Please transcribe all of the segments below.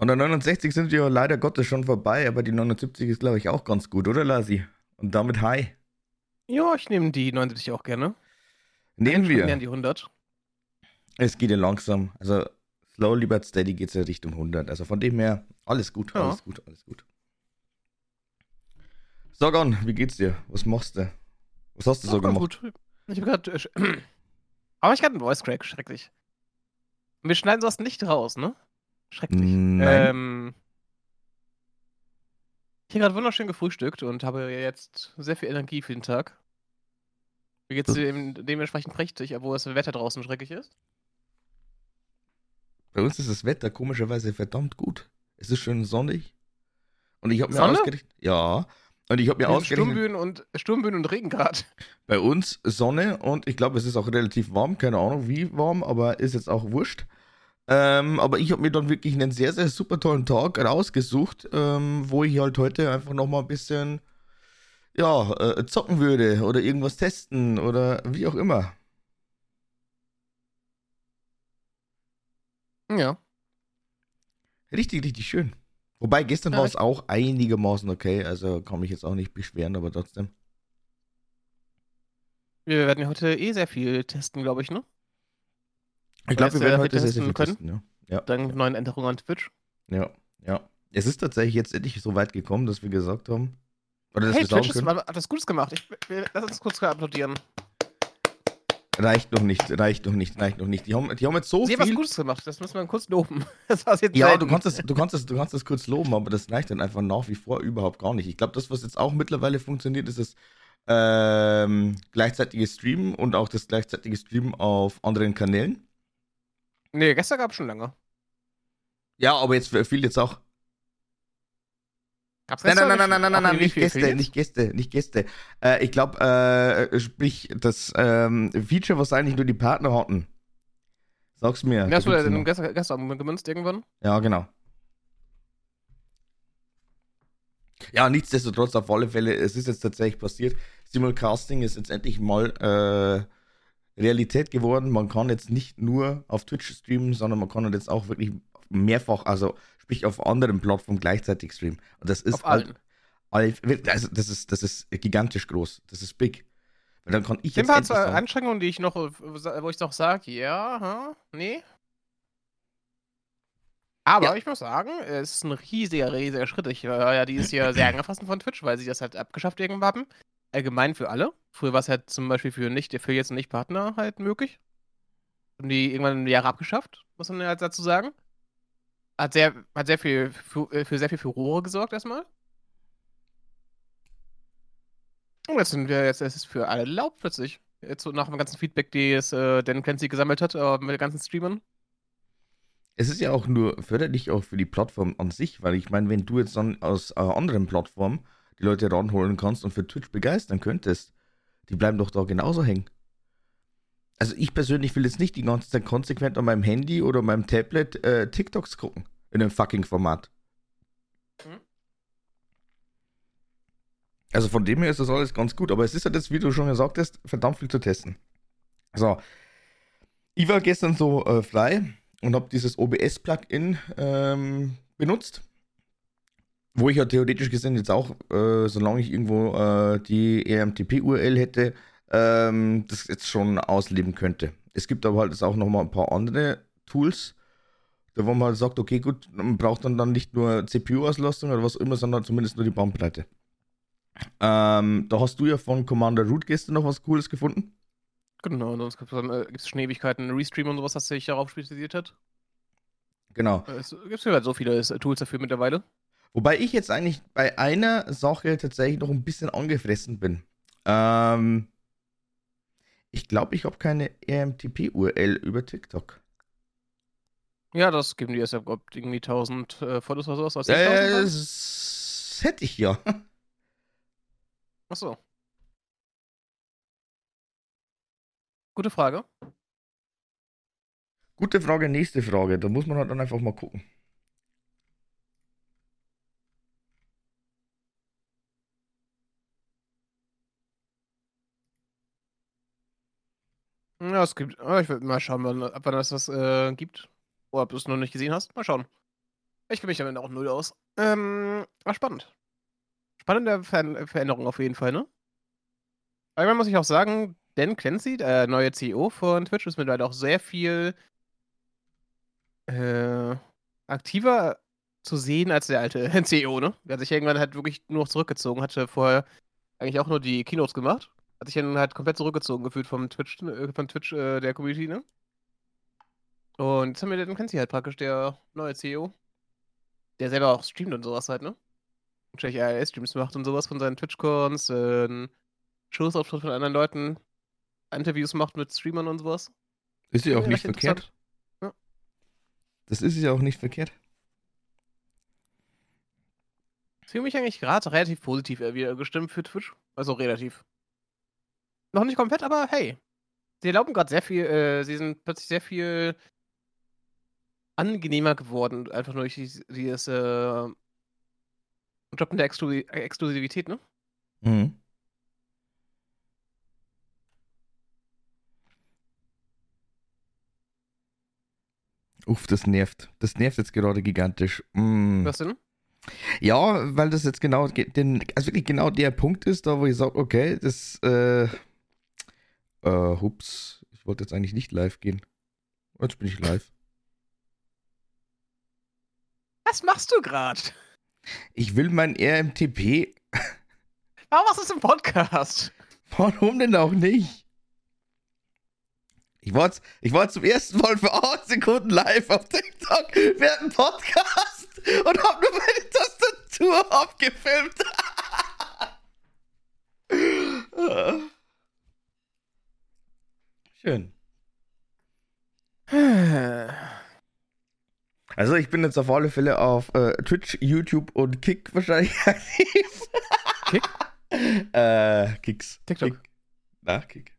Und der 69 sind ja leider Gottes schon vorbei, aber die 79 ist, glaube ich, auch ganz gut, oder Lasi? Und damit hi. Ja, ich nehme die 79 auch gerne. Nehmen wir. Mehr die 100. Es geht ja langsam. Also slowly but steady geht es ja Richtung 100. Also von dem her, alles gut, Ja. alles gut, alles gut. Sagan, wie geht's dir? Was machst du? Was hast du so gemacht? gut. Ich habe gerade. Äh, aber ich hatte einen Voice Crack, schrecklich. Wir schneiden sowas nicht raus, ne? Schrecklich. Nein. Ähm, ich habe gerade wunderschön gefrühstückt und habe jetzt sehr viel Energie für den Tag. Mir geht's Das- dem, dementsprechend prächtig, obwohl das Wetter draußen schrecklich ist. Bei uns ist das Wetter komischerweise verdammt gut. Es ist schön sonnig. Und ich habe mir Sonne? ausgerechnet. Ja. Und ich habe mir ausgerechnet. Sturmböen und, Sturmböen und Regen gerade. Bei uns Sonne und ich glaube, es ist auch relativ warm. Keine Ahnung, wie warm, aber ist jetzt auch wurscht. Ähm, aber ich habe mir dann wirklich einen sehr, sehr super tollen Tag rausgesucht, ähm, wo ich halt heute einfach nochmal ein bisschen, ja, äh, zocken würde oder irgendwas testen oder wie auch immer. Ja. Richtig, richtig schön. Wobei gestern Ja, war es auch einigermaßen okay, also kann mich jetzt auch nicht beschweren, aber trotzdem. Wir werden ja heute eh sehr viel testen, glaube ich, ne? Ich glaube, wir werden wer heute sehr, sehr viel testen testen, ja. Ja, Dank neuen Änderungen an Twitch. ja, ja. Es ist tatsächlich jetzt endlich so weit gekommen, dass wir gesagt haben, oder dass Hey, wir Twitch ist, können, hat was Gutes gemacht. Ich, wir, lass uns kurz applaudieren. reicht noch nicht, reicht noch nicht, reicht noch nicht. Die haben, die haben jetzt so Sie haben was viel... Gutes gemacht, das müssen wir kurz loben. Das war's jetzt Ja, du kannst, es, du, kannst es, du kannst es kurz loben, aber das reicht dann einfach nach wie vor überhaupt gar nicht. Ich glaube, das, was jetzt auch mittlerweile funktioniert, ist das ähm, gleichzeitige Streamen und auch das gleichzeitige Streamen auf anderen Kanälen. Nee, gestern gab es schon lange. Ja, aber jetzt viel jetzt auch. Gab's Nein, nein, nein, nein, nein, nein, nein, wie nicht Gäste, fehlt? nicht Gäste, nicht Gäste. Äh, ich glaube, äh, sprich, das ähm, Feature, was eigentlich nur die Partner hatten. Sag's mir. Ja, hast du ja denn gestern, gestern gemünzt irgendwann? Ja, genau. Ja, nichtsdestotrotz, auf alle Fälle, es ist jetzt tatsächlich passiert. Simulcasting ist jetzt endlich mal äh, Realität geworden. Man kann jetzt nicht nur auf Twitch streamen, sondern man kann jetzt auch wirklich mehrfach, also sprich auf anderen Plattformen gleichzeitig streamen. Und das ist halt, also das ist, das ist gigantisch groß. Das ist big. Weil dann kann ich Sind jetzt zwei sagen, Anstrengungen, die ich noch, äh, wo ich noch sage, ja, hm, nee. Aber Ja. ich muss sagen, es ist ein riesiger, riesiger Schritt. Ich war ja dieses Jahr sehr angefasst von Twitch, weil sie das halt abgeschafft irgendwann haben. Allgemein für alle. Früher war es halt zum Beispiel für nicht Affiliates und nicht Partner halt möglich. Und die irgendwann im Jahr abgeschafft, muss man halt dazu sagen. Hat sehr, hat sehr viel für, äh, für sehr viel Furore gesorgt erstmal. Und jetzt sind wir, jetzt ist es für alle erlaubt plötzlich. Jetzt so nach dem ganzen Feedback, die es äh, Dan Clancy gesammelt hat, äh, mit den ganzen Streamern. Es ist ja auch nur förderlich auch für die Plattform an sich, weil ich meine, wenn du jetzt dann aus äh, anderen Plattformen die Leute ranholen kannst und für Twitch begeistern könntest, die bleiben doch da genauso hängen. Also ich persönlich will jetzt nicht die ganze Zeit konsequent an meinem Handy oder meinem Tablet äh, TikToks gucken. In einem fucking Format. Mhm. Also von dem her ist das alles ganz gut, aber es ist halt jetzt, wie du schon gesagt hast, verdammt viel zu testen. So. Ich war gestern so äh, frei und habe dieses OBS-Plugin ähm, benutzt. Wo ich ja theoretisch gesehen jetzt auch, äh, solange ich irgendwo äh, die EMTP-URL hätte, ähm, das jetzt schon ausleben könnte. Es gibt aber halt jetzt auch nochmal ein paar andere Tools, da wo man halt sagt, okay, gut, man braucht dann, dann nicht nur CPU-Auslastung oder was immer, sondern zumindest nur die Bandbreite. Ähm, da hast du ja von Commander Root gestern noch was Cooles gefunden. Genau, sonst gibt es äh, schon Ewigkeiten Restream und sowas, das sich darauf spezialisiert hat. Genau. Äh, Es gibt halt so viele äh, Tools dafür mittlerweile. Wobei ich jetzt eigentlich bei einer Sache tatsächlich noch ein bisschen angefressen bin. Ähm, ich glaube, ich habe keine EMTP-URL über TikTok. Ja, das geben die erst ja glaub, irgendwie 1000 äh, Fotos oder sowas. aus Äh, 10.000 dann? das hätte ich ja. Achso. Gute Frage. Gute Frage, nächste Frage. Da muss man halt dann einfach mal gucken. Ja, es gibt. ich will mal schauen, wann, ab wann es das äh, gibt. Oder ob du es noch nicht gesehen hast. Mal schauen. Ich kenne mich damit auch null aus. Ähm, war spannend. Spannende Ver Veränderung auf jeden Fall, ne? Allgemein muss ich auch sagen, Dan Clancy, der neue CEO von Twitch, ist mittlerweile auch sehr viel äh, aktiver zu sehen als der alte CEO, ne? Der sich irgendwann halt wirklich nur zurückgezogen, hatte vorher eigentlich auch nur die Keynotes gemacht. Hat sich dann halt komplett zurückgezogen gefühlt vom Twitch, äh, von Twitch äh, der Community, ne? Und jetzt haben wir den Clancy halt praktisch der neue CEO. Der selber auch streamt und sowas halt, ne? Wahrscheinlich RLS-Streams macht und sowas von seinen Twitch-Cons, äh, Shows auftritt von anderen Leuten, Interviews macht mit Streamern und sowas. Ist ja auch nicht verkehrt. Ja. Das ist ja auch nicht verkehrt. Ich fühle mich eigentlich gerade relativ positiv wieder gestimmt für Twitch. Also relativ. Noch nicht komplett, aber hey. Sie erlauben gerade sehr viel, äh, sie sind plötzlich sehr viel angenehmer geworden, einfach nur durch dieses, äh, in der Exklusi Exklusivität, ne? Mhm. Uff, das nervt. Das nervt jetzt gerade gigantisch. Mm. Was denn? Ja, weil das jetzt genau, den, also wirklich genau der Punkt ist, da wo ich sage, okay, das, äh, äh, hups, ich wollte jetzt eigentlich nicht live gehen. Jetzt bin ich live. Was machst du gerade? Ich will mein RMTP. Warum machst du es im Podcast? Warum denn auch nicht? Ich war, ich war zum ersten Mal für 8 Sekunden live auf TikTok während Podcast und hab nur meine Tastatur abgefilmt. Schön. Also ich bin jetzt auf alle Fälle auf äh, Twitch, YouTube und Kick wahrscheinlich aktiv. Kick? äh, Kicks. TikTok. Kick. Na, Kick.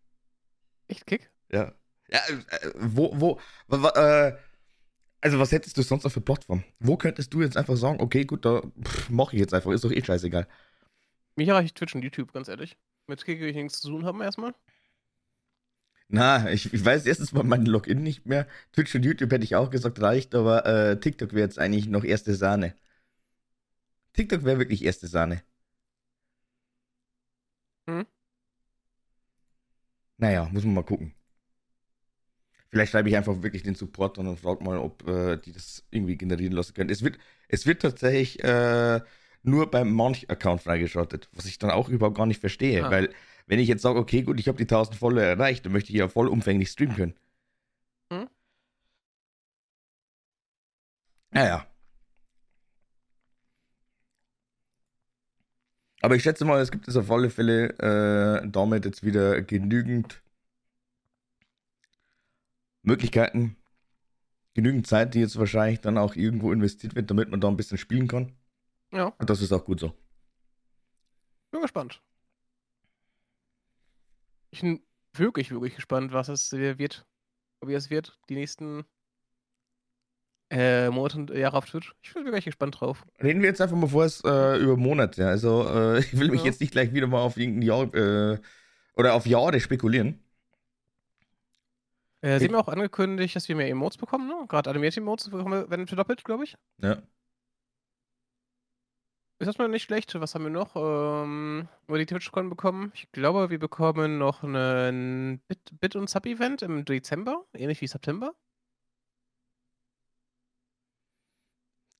Echt Kick? Ja. Ja, äh, wo, wo, äh, also was hättest du sonst noch für Plattform? Wo könntest du jetzt einfach sagen, okay, gut, da mache ich jetzt einfach, ist doch eh scheißegal. Mich erreicht Twitch und YouTube, ganz ehrlich. Mit Kick will ich nichts zu tun haben erstmal. Na, ich, ich weiß erstens mal mein Login nicht mehr. Twitch und YouTube hätte ich auch gesagt, reicht, aber äh, TikTok wäre jetzt eigentlich noch erste Sahne. TikTok wäre wirklich erste Sahne. Hm? Naja, muss man mal gucken. Vielleicht schreibe ich einfach wirklich den Support und frage mal, ob äh, die das irgendwie generieren lassen können. Es wird, es wird tatsächlich äh, nur beim Monch-Account freigeschaltet, was ich dann auch überhaupt gar nicht verstehe. Ah. Weil, wenn ich jetzt sage, okay, gut, ich habe die 1000 Follower erreicht, dann möchte ich ja vollumfänglich streamen können. Hm? Naja. Aber ich schätze mal, es gibt es auf alle Fälle äh, damit jetzt wieder genügend Möglichkeiten, genügend Zeit, die jetzt wahrscheinlich dann auch irgendwo investiert wird, damit man da ein bisschen spielen kann. Ja. Und das ist auch gut so. Bin gespannt. Ich bin wirklich, wirklich gespannt, was es wird, wie es wird, die nächsten äh, Monate und Jahre auf Twitch. Ich bin wirklich gespannt drauf. Reden wir jetzt einfach mal vor äh, über Monate. Also, äh, ich will mich ja. jetzt nicht gleich wieder mal auf irgendein Jahr äh, oder auf Jahre spekulieren. Äh, sie haben ja auch angekündigt, dass wir mehr Emotes bekommen, ne? Gerade animierte Emotes werden verdoppelt, glaube ich. Ja. Ist das mal nicht schlecht. Was haben wir noch? Ähm, über die TwitchCon bekommen? Ich glaube, wir bekommen noch einen Bit, Bit und Sub-Event im Dezember, ähnlich wie September.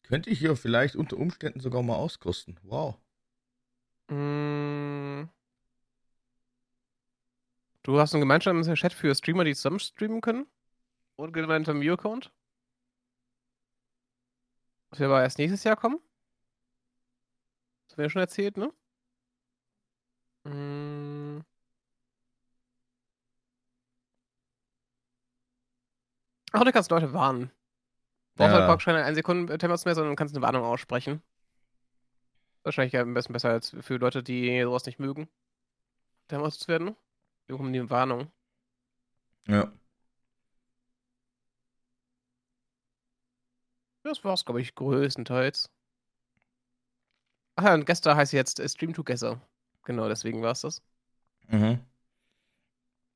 Könnte ich hier vielleicht unter Umständen sogar mal auskosten. Wow. Mm. Du hast einen gemeinsamen Chat für Streamer, die zusammen streamen können? Und gemeinsam View-Account? Das wird aber erst nächstes Jahr kommen. Das wäre schon erzählt, ne? Hm. Ach, du kannst Leute warnen. Du brauchst ja. halt praktisch keine 1 Sekunden Timer mehr, sondern kannst eine Warnung aussprechen. Wahrscheinlich am besten besser als für Leute, die sowas nicht mögen. Timer zu werden. Wir bekommen die Warnung. Ja. Das war's, glaube ich, größtenteils. Ach ja, und gestern heißt jetzt äh, Stream Together. Genau, deswegen war es das. Mhm.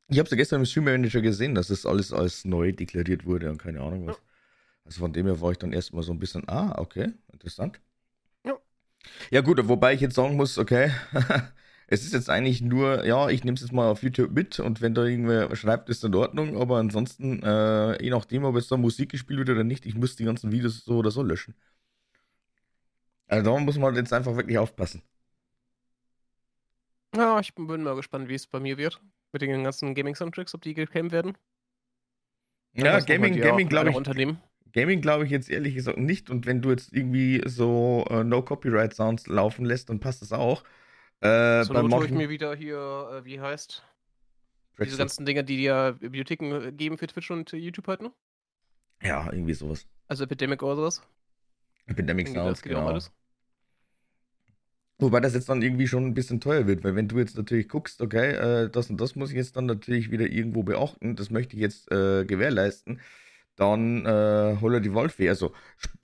Ich habe es ja gestern im Stream Manager gesehen, dass das alles als neu deklariert wurde und keine Ahnung was. Also von dem her war ich dann erstmal so ein bisschen, ah, okay, interessant. Ja. Ja, gut, wobei ich jetzt sagen muss, okay, es ist jetzt eigentlich nur, ja, ich nehme es jetzt mal auf YouTube mit und wenn da irgendwer schreibt, ist in Ordnung, aber ansonsten, äh, je nachdem, ob es da Musik gespielt wird oder nicht, ich muss die ganzen Videos so oder so löschen. Also da muss man jetzt einfach wirklich aufpassen. Ja, ich bin mal gespannt, wie es bei mir wird. Mit den ganzen Gaming-Soundtracks, ob die geclaimed werden. Ja, Gaming, Gaming glaube ich. Unternehmen. Gaming glaube ich jetzt ehrlich gesagt nicht. Und wenn du jetzt irgendwie so äh, No-Copyright-Sounds laufen lässt, dann passt das auch. Äh, so beim ich mir wieder hier, äh, wie heißt? Brexit. Diese ganzen Dinge, die dir Bibliotheken äh, geben für Twitch und YouTube halt, ne? Ja, irgendwie sowas. Also Epidemic oder sowas. Epidemic Sounds, genau. Wobei das jetzt dann irgendwie schon ein bisschen teuer wird, weil wenn du jetzt natürlich guckst, okay, äh, das und das muss ich jetzt dann natürlich wieder irgendwo beachten, das möchte ich jetzt äh, gewährleisten, dann äh, Holler die Wolfie. Also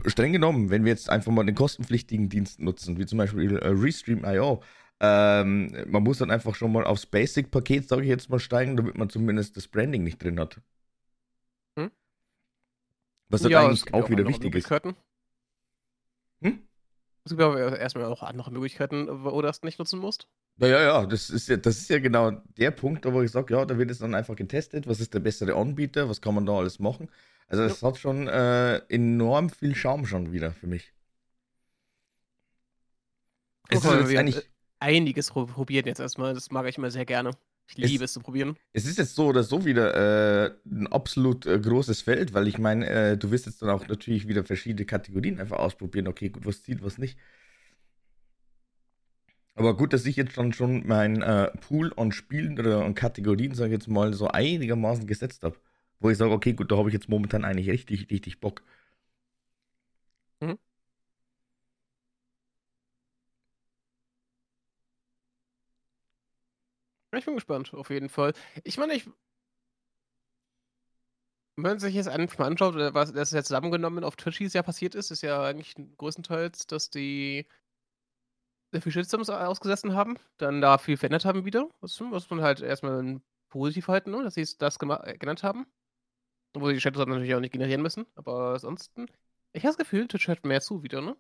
streng genommen, wenn wir jetzt einfach mal den kostenpflichtigen Dienst nutzen, wie zum Beispiel äh, Restream.io, ähm, man muss dann einfach schon mal aufs Basic-Paket, sage ich jetzt mal, steigen, damit man zumindest das Branding nicht drin hat. Hm? Was dann ja, eigentlich auch, wieder wichtig ist. Hm? Es gibt aber erstmal auch andere Möglichkeiten, wo du das nicht nutzen musst. Ja, ja, ja, das ist ja, das ist ja genau der Punkt, wo ich sage, ja, da wird es dann einfach getestet, was ist der bessere Anbieter, was kann man da alles machen. Also es ja. hat schon äh, enorm viel Charme schon wieder für mich. Es ist jetzt eigentlich einiges probiert jetzt erstmal, das mag ich immer sehr gerne. Ich liebe es, es zu probieren. Es ist jetzt so oder so wieder äh, ein absolut äh, großes Feld, weil ich meine, äh, du wirst jetzt dann auch natürlich wieder verschiedene Kategorien einfach ausprobieren. Okay, gut, was zieht, was nicht. Aber gut, dass ich jetzt dann schon mein äh, Pool an Spielen oder an Kategorien, sage ich jetzt mal, so einigermaßen gesetzt habe. Wo ich sage, okay, gut, da habe ich jetzt momentan eigentlich richtig, richtig Bock. Ich bin gespannt, auf jeden Fall. Ich meine, ich. Wenn man sich jetzt einfach mal anschaut, äh, was das jetzt zusammengenommen auf Twitch dieses Jahr passiert ist, ist ja eigentlich größtenteils, dass die sehr viel Shitstorms ausgesessen haben, dann da viel verändert haben wieder, was, was man halt erstmal positiv halten, ne? dass sie das äh, genannt haben. Wo sie die Shitstorms natürlich auch nicht generieren müssen, aber ansonsten, ich habe das Gefühl, Twitch hört mehr zu wieder, ne?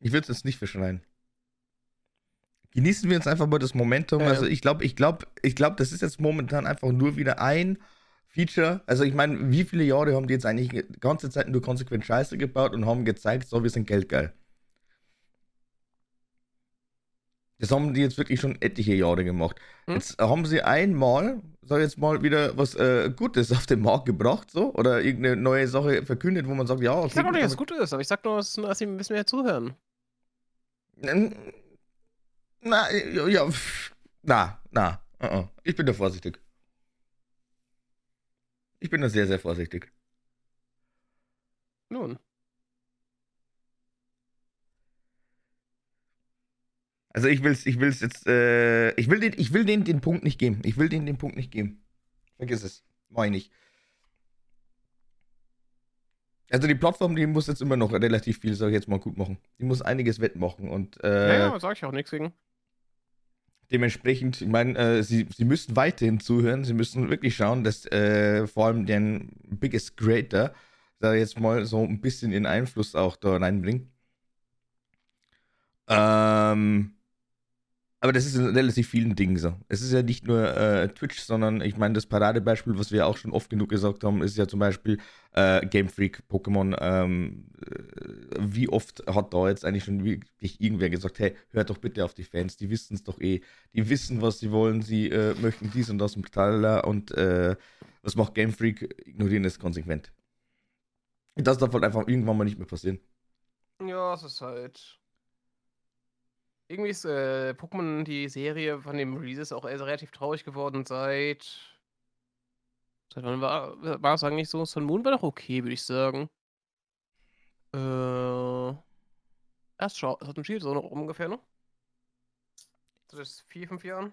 Ich würde es nicht verschreien genießen wir jetzt einfach mal das Momentum. Ja, also ich glaube, ich glaube, ich glaube, das ist jetzt momentan einfach nur wieder ein Feature. Also ich meine, wie viele Jahre haben die jetzt eigentlich die ganze Zeit nur konsequent Scheiße gebaut und haben gezeigt, so, wir sind geldgeil. Das haben die jetzt wirklich schon etliche Jahre gemacht. Hm? Jetzt haben sie einmal, sag ich jetzt mal, wieder was äh, Gutes auf den Markt gebracht, so, oder irgendeine neue Sache verkündet, wo man sagt, ja, okay. Ich sag auch nicht, dass es gut ist, aber ich sag nur, dass, sie ein bisschen mehr zuhören. Na, ja, na, na. Uh -uh. Ich bin da vorsichtig. Ich bin da sehr, sehr vorsichtig. Nun. Also ich will's, ich will's jetzt, äh, ich will den, ich will den den Punkt nicht geben. Ich will den den Punkt nicht geben. Vergiss es. Meine ich. Also die Plattform, die muss jetzt immer noch relativ viel, sag ich jetzt mal, gut machen. Die muss einiges wettmachen und. Äh, ja, ja, sag ich auch nichts gegen. Dementsprechend, ich meine, äh, sie, sie müssen weiterhin zuhören. Sie müssen wirklich schauen, dass äh, vor allem der Biggest Creator da jetzt mal so ein bisschen ihren Einfluss auch da reinbringt. Ähm, aber das ist in relativ vielen Dingen so. Es ist ja nicht nur äh, Twitch, sondern ich meine, das Paradebeispiel, was wir auch schon oft genug gesagt haben, ist ja zum Beispiel äh, Game Freak, Pokémon. Ähm, äh, wie oft hat da jetzt eigentlich schon wirklich irgendwer gesagt, hey, hört doch bitte auf die Fans, die wissen es doch eh. Die wissen, was sie wollen, sie äh, möchten dies und das und tralala und äh, was macht Game Freak? Ignorieren es konsequent. Das darf halt einfach irgendwann mal nicht mehr passieren. Ja, es ist halt irgendwie ist äh, Pokémon, die Serie von dem Release, auch also relativ traurig geworden seit. Seit wann war, war es eigentlich so? Sun Moon war doch okay, würde ich sagen. Äh. Erst schau, hat ein Shield so noch ungefähr, ne? Das ist vier, fünf Jahren.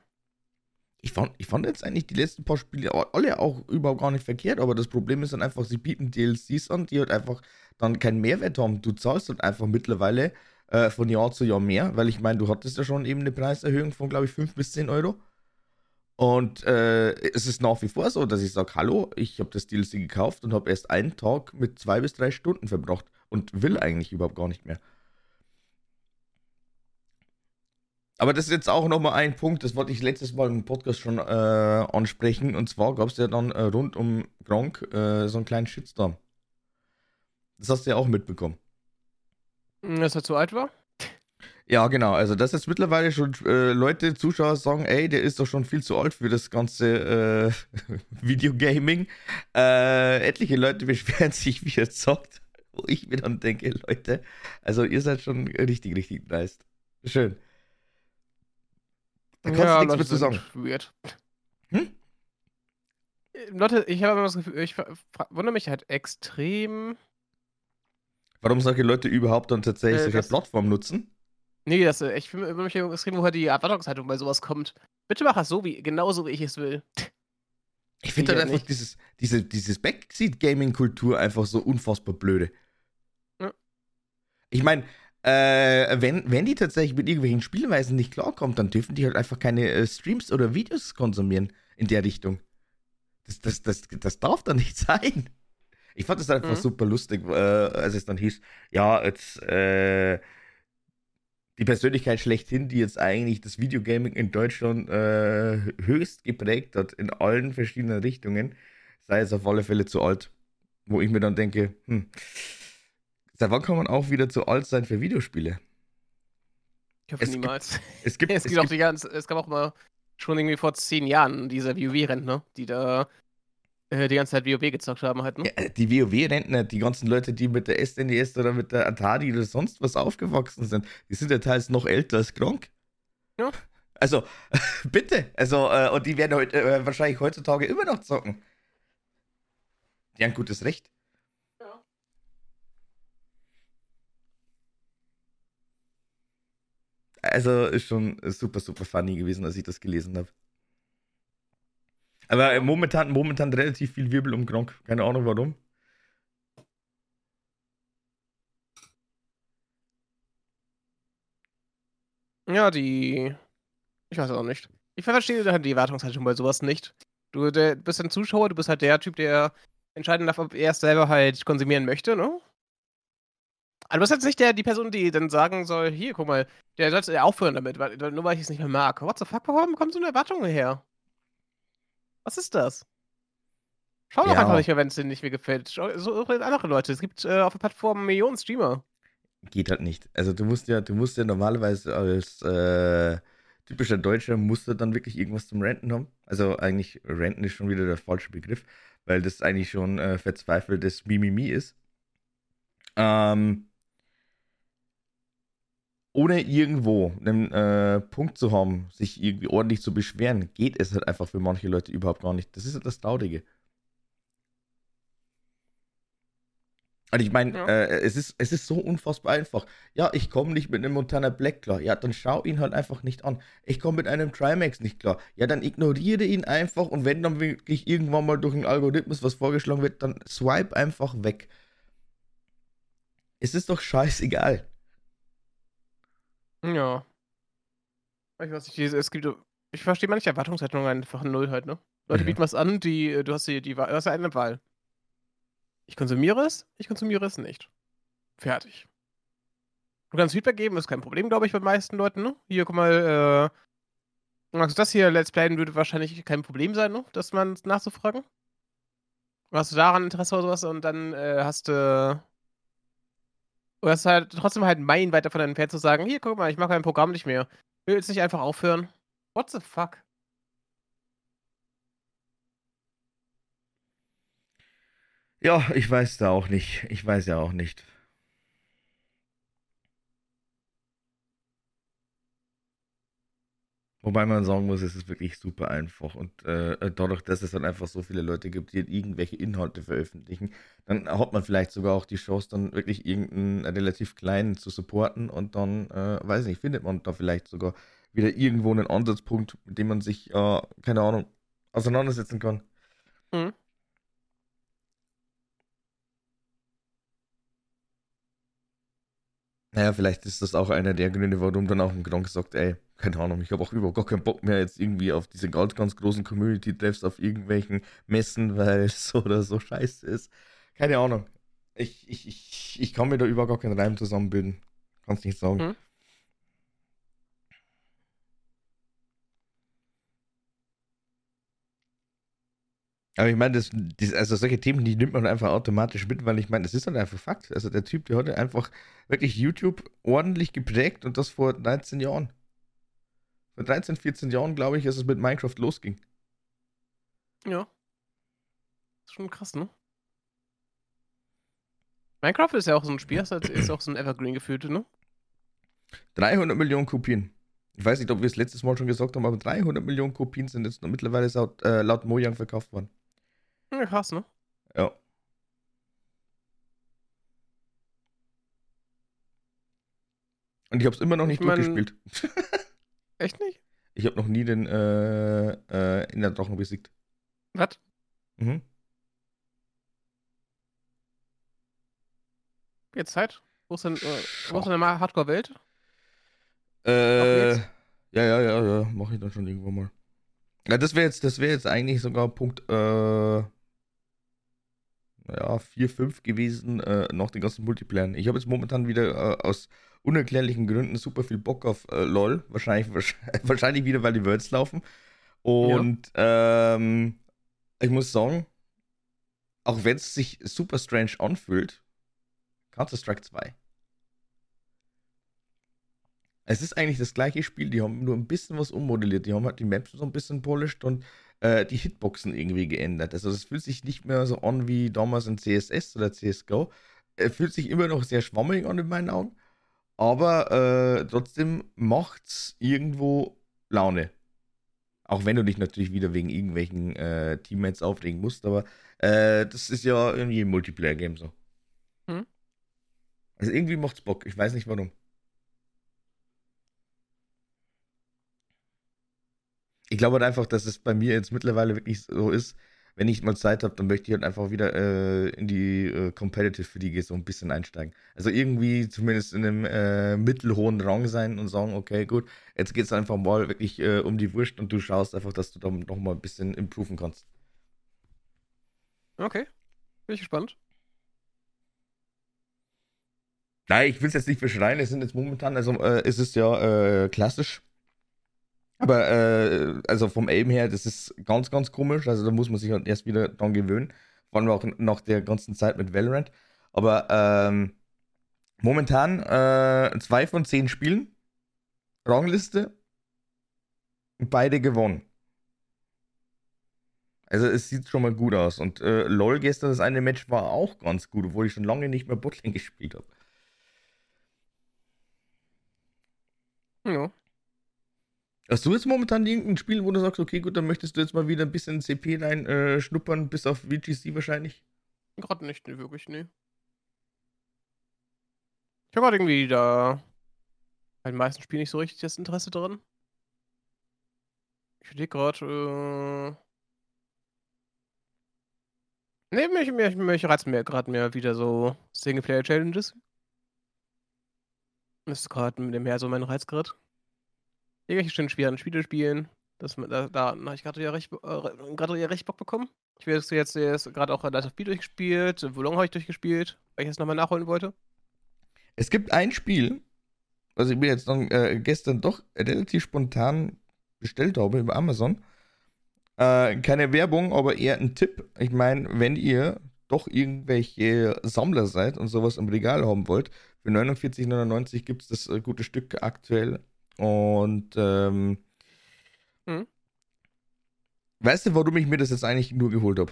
Ich fand, ich fand jetzt eigentlich die letzten paar Spiele alle auch überhaupt gar nicht verkehrt, aber das Problem ist dann einfach, sie bieten DLCs an, die halt einfach dann keinen Mehrwert haben. Du zahlst halt einfach mittlerweile äh, von Jahr zu Jahr mehr, weil ich meine, du hattest ja schon eben eine Preiserhöhung von, glaube ich, 5 bis 10 Euro. Und äh, es ist nach wie vor so, dass ich sage, hallo, ich habe das DLC gekauft und habe erst einen Tag mit zwei bis drei Stunden verbracht und will eigentlich überhaupt gar nicht mehr. Aber das ist jetzt auch nochmal ein Punkt, das wollte ich letztes Mal im Podcast schon äh, ansprechen. Und zwar gab es ja dann äh, rund um Gronk äh, so einen kleinen Shitstorm. Das hast du ja auch mitbekommen. Dass er zu alt war? Ja, genau. Also, dass jetzt mittlerweile schon äh, Leute, Zuschauer sagen, ey, der ist doch schon viel zu alt für das ganze äh, Videogaming. Äh, etliche Leute beschweren sich, wie er zockt. Wo ich mir dann denke, Leute, also ihr seid schon richtig, richtig nice. Schön. Da kannst ja, du nichts mit zu sagen. Weird. Hm? Leute, ich habe immer das Gefühl, ich wundere mich halt extrem. Warum solche Leute überhaupt dann tatsächlich äh, solche Plattformen nutzen? Nee, das, äh, ich wundere mich extrem, woher die Erwartungshaltung bei sowas kommt. Bitte mach es so, wie, genauso wie ich es will. Ich finde halt einfach dieses, diese, dieses Backseat-Gaming-Kultur einfach so unfassbar blöde. Ja. Ich meine, äh, wenn, wenn die tatsächlich mit irgendwelchen Spielweisen nicht klarkommt, dann dürfen die halt einfach keine äh, Streams oder Videos konsumieren in der Richtung. Das, das, das, das darf doch nicht sein. Ich fand das einfach mhm. super lustig, äh, als es dann hieß, ja, jetzt äh, die Persönlichkeit schlechthin, die jetzt eigentlich das Videogaming in Deutschland äh, höchst geprägt hat, in allen verschiedenen Richtungen, sei es auf alle Fälle zu alt. Wo ich mir dann denke, hm, Seit wann kann man auch wieder zu alt sein für Videospiele? Ich hoffe es niemals. Gibt, es gibt, es, es, gibt auch die ganze, es gab auch mal schon irgendwie vor zehn Jahren diese WoW-Rentner, die da die ganze Zeit WoW gezockt haben halt, ne? Ja, die WoW-Rentner, die ganzen Leute, die mit der SNES e oder mit der Atari oder sonst was aufgewachsen sind, die sind ja teils noch älter als Gronk. Ja. Also, bitte. Also, äh, und die werden heute, äh, wahrscheinlich heutzutage immer noch zocken. Die haben gutes Recht. also ist schon super, super funny gewesen, als ich das gelesen habe. Aber momentan, momentan relativ viel Wirbel um Gronk. Keine Ahnung warum. Ja, die. Ich weiß auch nicht. Ich verstehe die Erwartungshaltung bei sowas nicht. Du der, bist ein Zuschauer, du bist halt der Typ, der entscheiden darf, ob er es selber halt konsumieren möchte, ne? Aber du bist jetzt nicht der, die Person, die dann sagen soll, hier, guck mal, der sollte aufhören damit, weil, nur weil ich es nicht mehr mag. What the fuck, warum kommt so eine Erwartung her? Was ist das? Schau doch ja. einfach nicht mehr, wenn es dir nicht mehr gefällt. Schau, so andere Leute. Es gibt äh, auf der Plattform Millionen Streamer. Geht halt nicht. Also du musst ja, du musst ja normalerweise als äh, typischer Deutscher musst du dann wirklich irgendwas zum Renten haben. Also eigentlich Renten ist schon wieder der falsche Begriff, weil das eigentlich schon äh, verzweifeltes Mimimi ist. Ähm, ohne irgendwo einen äh, Punkt zu haben, sich irgendwie ordentlich zu beschweren, geht es halt einfach für manche Leute überhaupt gar nicht. Das ist halt das Traurige. Und ich meine, ja. äh, es, ist, es ist so unfassbar einfach. Ja, ich komme nicht mit einem Montana Black klar. Ja, dann schau ihn halt einfach nicht an. Ich komme mit einem Trimax nicht klar. Ja, dann ignoriere ihn einfach und wenn dann wirklich irgendwann mal durch einen Algorithmus was vorgeschlagen wird, dann swipe einfach weg. Es ist doch scheißegal. Ja. Ich weiß nicht, es gibt. Ich verstehe manche Erwartungshaltungen einfach null halt, ne? Leute mhm. bieten was an, die, du hast die, die du hast eine Wahl. Ich konsumiere es, ich konsumiere es nicht. Fertig. Du kannst Feedback geben, ist kein Problem, glaube ich, bei den meisten Leuten, ne? Hier, guck mal, äh, magst du das hier Let's Playen würde wahrscheinlich kein Problem sein, ne? Das man nachzufragen. Hast du daran Interesse oder sowas und dann äh, hast du Du hast halt trotzdem halt meilenweit davon entfernt zu sagen, hier, guck mal, ich mache ein Programm nicht mehr. Willst du nicht einfach aufhören? What the fuck? Ja, ich weiß da auch nicht. Ich weiß ja auch nicht. Wobei man sagen muss, es ist wirklich super einfach. Und äh, dadurch, dass es dann einfach so viele Leute gibt, die irgendwelche Inhalte veröffentlichen, dann hat man vielleicht sogar auch die Chance, dann wirklich irgendeinen relativ kleinen zu supporten und dann, äh, weiß ich nicht, findet man da vielleicht sogar wieder irgendwo einen Ansatzpunkt, mit dem man sich, äh, keine Ahnung, auseinandersetzen kann. Mhm. Naja, vielleicht ist das auch einer der Gründe, warum dann auch ein Gronk sagt, ey, keine Ahnung, ich habe auch überhaupt gar keinen Bock mehr jetzt irgendwie auf diese ganz, ganz großen Community-Treffs auf irgendwelchen Messen, weil es so oder so scheiße ist. Keine Ahnung. Ich, ich, ich, ich kann mir da überhaupt gar keinen Reim zusammenbilden. Kannst nicht sagen. Hm. Aber ich meine, das, das, also solche Themen, die nimmt man einfach automatisch mit, weil ich meine, das ist dann einfach Fakt. Also der Typ, der hatte einfach wirklich YouTube ordentlich geprägt und das vor 13 Jahren. Vor 13, 14 Jahren, glaube ich, als es mit Minecraft losging. Ja. Das ist schon krass, ne? Minecraft ist ja auch so ein Spiel, ist auch so ein Evergreen gefühlt, ne? 300 Millionen Kopien. Ich weiß nicht, ob wir es letztes Mal schon gesagt haben, aber 300 Millionen Kopien sind jetzt noch mittlerweile laut, äh, laut Mojang verkauft worden. Ja, krass, ne? Ja. Und ich habe es immer noch nicht ich mein, durchgespielt. echt nicht? Ich habe noch nie den äh, äh, in der Drachen besiegt. Was? Mhm. Jetzt Zeit? Wo ist denn, äh, wo ist denn mal Hardcore-Welt? Äh, ja, ja, ja, ja, mache ich dann schon irgendwann mal. Ja, das wäre jetzt, das wäre jetzt eigentlich sogar Punkt, äh, ja, 4, 5 gewesen, äh, nach den ganzen Multiplayern. Ich habe jetzt momentan wieder äh, aus unerklärlichen Gründen super viel Bock auf äh, LOL. Wahrscheinlich, wahrscheinlich wieder, weil die Worlds laufen. Und ja. ähm, ich muss sagen, auch wenn es sich super strange anfühlt, Counter-Strike 2. Es ist eigentlich das gleiche Spiel, die haben nur ein bisschen was ummodelliert. Die haben halt die Maps so ein bisschen polished und äh, die Hitboxen irgendwie geändert. Also es fühlt sich nicht mehr so an wie damals in CSS oder CSGO. Es fühlt sich immer noch sehr schwammig an in meinen Augen. Aber äh, trotzdem macht's irgendwo Laune. Auch wenn du dich natürlich wieder wegen irgendwelchen äh, Teammates aufregen musst, aber äh, das ist ja irgendwie ein Multiplayer-Game so. Hm? Also irgendwie macht's Bock. Ich weiß nicht warum. Ich glaube halt einfach, dass es bei mir jetzt mittlerweile wirklich so ist, wenn ich mal Zeit habe, dann möchte ich halt einfach wieder äh, in die äh, Competitive Liga so ein bisschen einsteigen. Also irgendwie zumindest in einem äh, mittelhohen Rang sein und sagen, okay, gut, jetzt geht es einfach mal wirklich äh, um die Wurst und du schaust einfach, dass du da noch mal ein bisschen improven kannst. Okay, bin ich gespannt. Nein, ich will es jetzt nicht verschreien, es sind jetzt momentan, also äh, es ist ja äh, klassisch aber äh, also vom Aim her, das ist ganz, ganz komisch. Also da muss man sich halt erst wieder dran gewöhnen. Vor allem auch nach der ganzen Zeit mit Valorant. Aber ähm, momentan äh, zwei von zehn Spielen. Rangliste. Beide gewonnen. Also es sieht schon mal gut aus. Und äh, LOL gestern, das eine Match war auch ganz gut, obwohl ich schon lange nicht mehr Botlane gespielt habe. Ja. Hast du jetzt momentan irgendein Spiel, wo du sagst, okay, gut, dann möchtest du jetzt mal wieder ein bisschen CP rein äh, schnuppern, bis auf VGC wahrscheinlich? Gerade nicht, ne, wirklich, ne. Ich habe gerade irgendwie da bei den meisten Spielen nicht so richtig das Interesse dran. Ich überlege gerade, äh. Ne, mich, mich, mich reizt mir gerade mehr wieder so Singleplayer-Challenges. Das ist gerade mit dem her so mein Reiz gerade irgendwelche schönen schweren Spiele spielen. Das, da, da habe ich gerade ja, recht, äh, recht Bock bekommen. Ich werde jetzt, jetzt gerade auch Light of B durchgespielt. Volong habe ich durchgespielt, weil ich es nochmal nachholen wollte. Es gibt ein Spiel, was ich mir jetzt noch, äh, gestern doch relativ spontan bestellt habe über Amazon. Äh, keine Werbung, aber eher ein Tipp. Ich meine, wenn ihr doch irgendwelche Sammler seid und sowas im Regal haben wollt, für 49,99 gibt es das äh, gute Stück aktuell und ähm, hm? weißt du, warum ich mir das jetzt eigentlich nur geholt habe?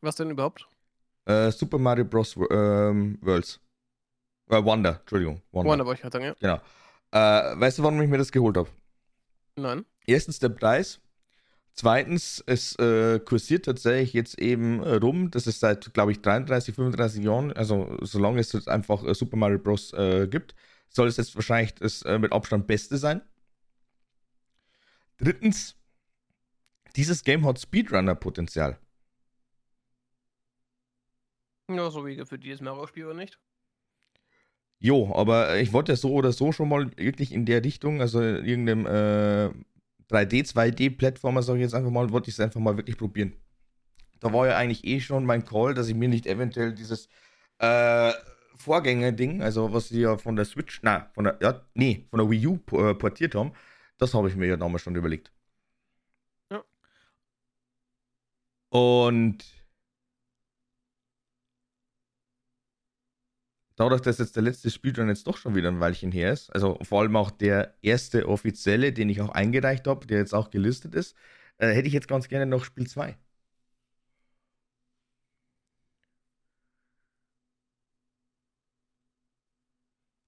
Was denn überhaupt? Äh, Super Mario Bros. Ähm, Worlds. Äh, Wonder, Entschuldigung. Wonder, Wonder wollte ich halt sagen, ja. Genau. Äh, weißt du, warum ich mir das geholt habe? Nein. Erstens der Preis. Zweitens, es äh, kursiert tatsächlich jetzt eben rum, das ist seit, glaube ich, 33, 35 Jahren, also solange es jetzt einfach äh, Super Mario Bros. Äh, gibt, soll es jetzt wahrscheinlich das äh, mit Abstand Beste sein. Drittens, dieses Game hat Speedrunner-Potenzial. Ja, so wie für dieses Mario-Spiel oder nicht? Jo, aber ich wollte so oder so schon mal wirklich in der Richtung, also in irgendeinem äh, 3D, 2D-Plattformer, sage ich jetzt einfach mal, wollte ich es einfach mal wirklich probieren. Da war ja eigentlich eh schon mein Call, dass ich mir nicht eventuell dieses äh, Vorgänger-Ding, also was sie ja von der Switch, na, von der, ja, nee, von der Wii U äh, portiert haben, das habe ich mir ja damals schon überlegt. Ja. Und dadurch, dass jetzt der letzte Spielrun jetzt doch schon wieder ein Weilchen her ist, also vor allem auch der erste offizielle, den ich auch eingereicht habe, der jetzt auch gelistet ist, äh, hätte ich jetzt ganz gerne noch Spiel 2.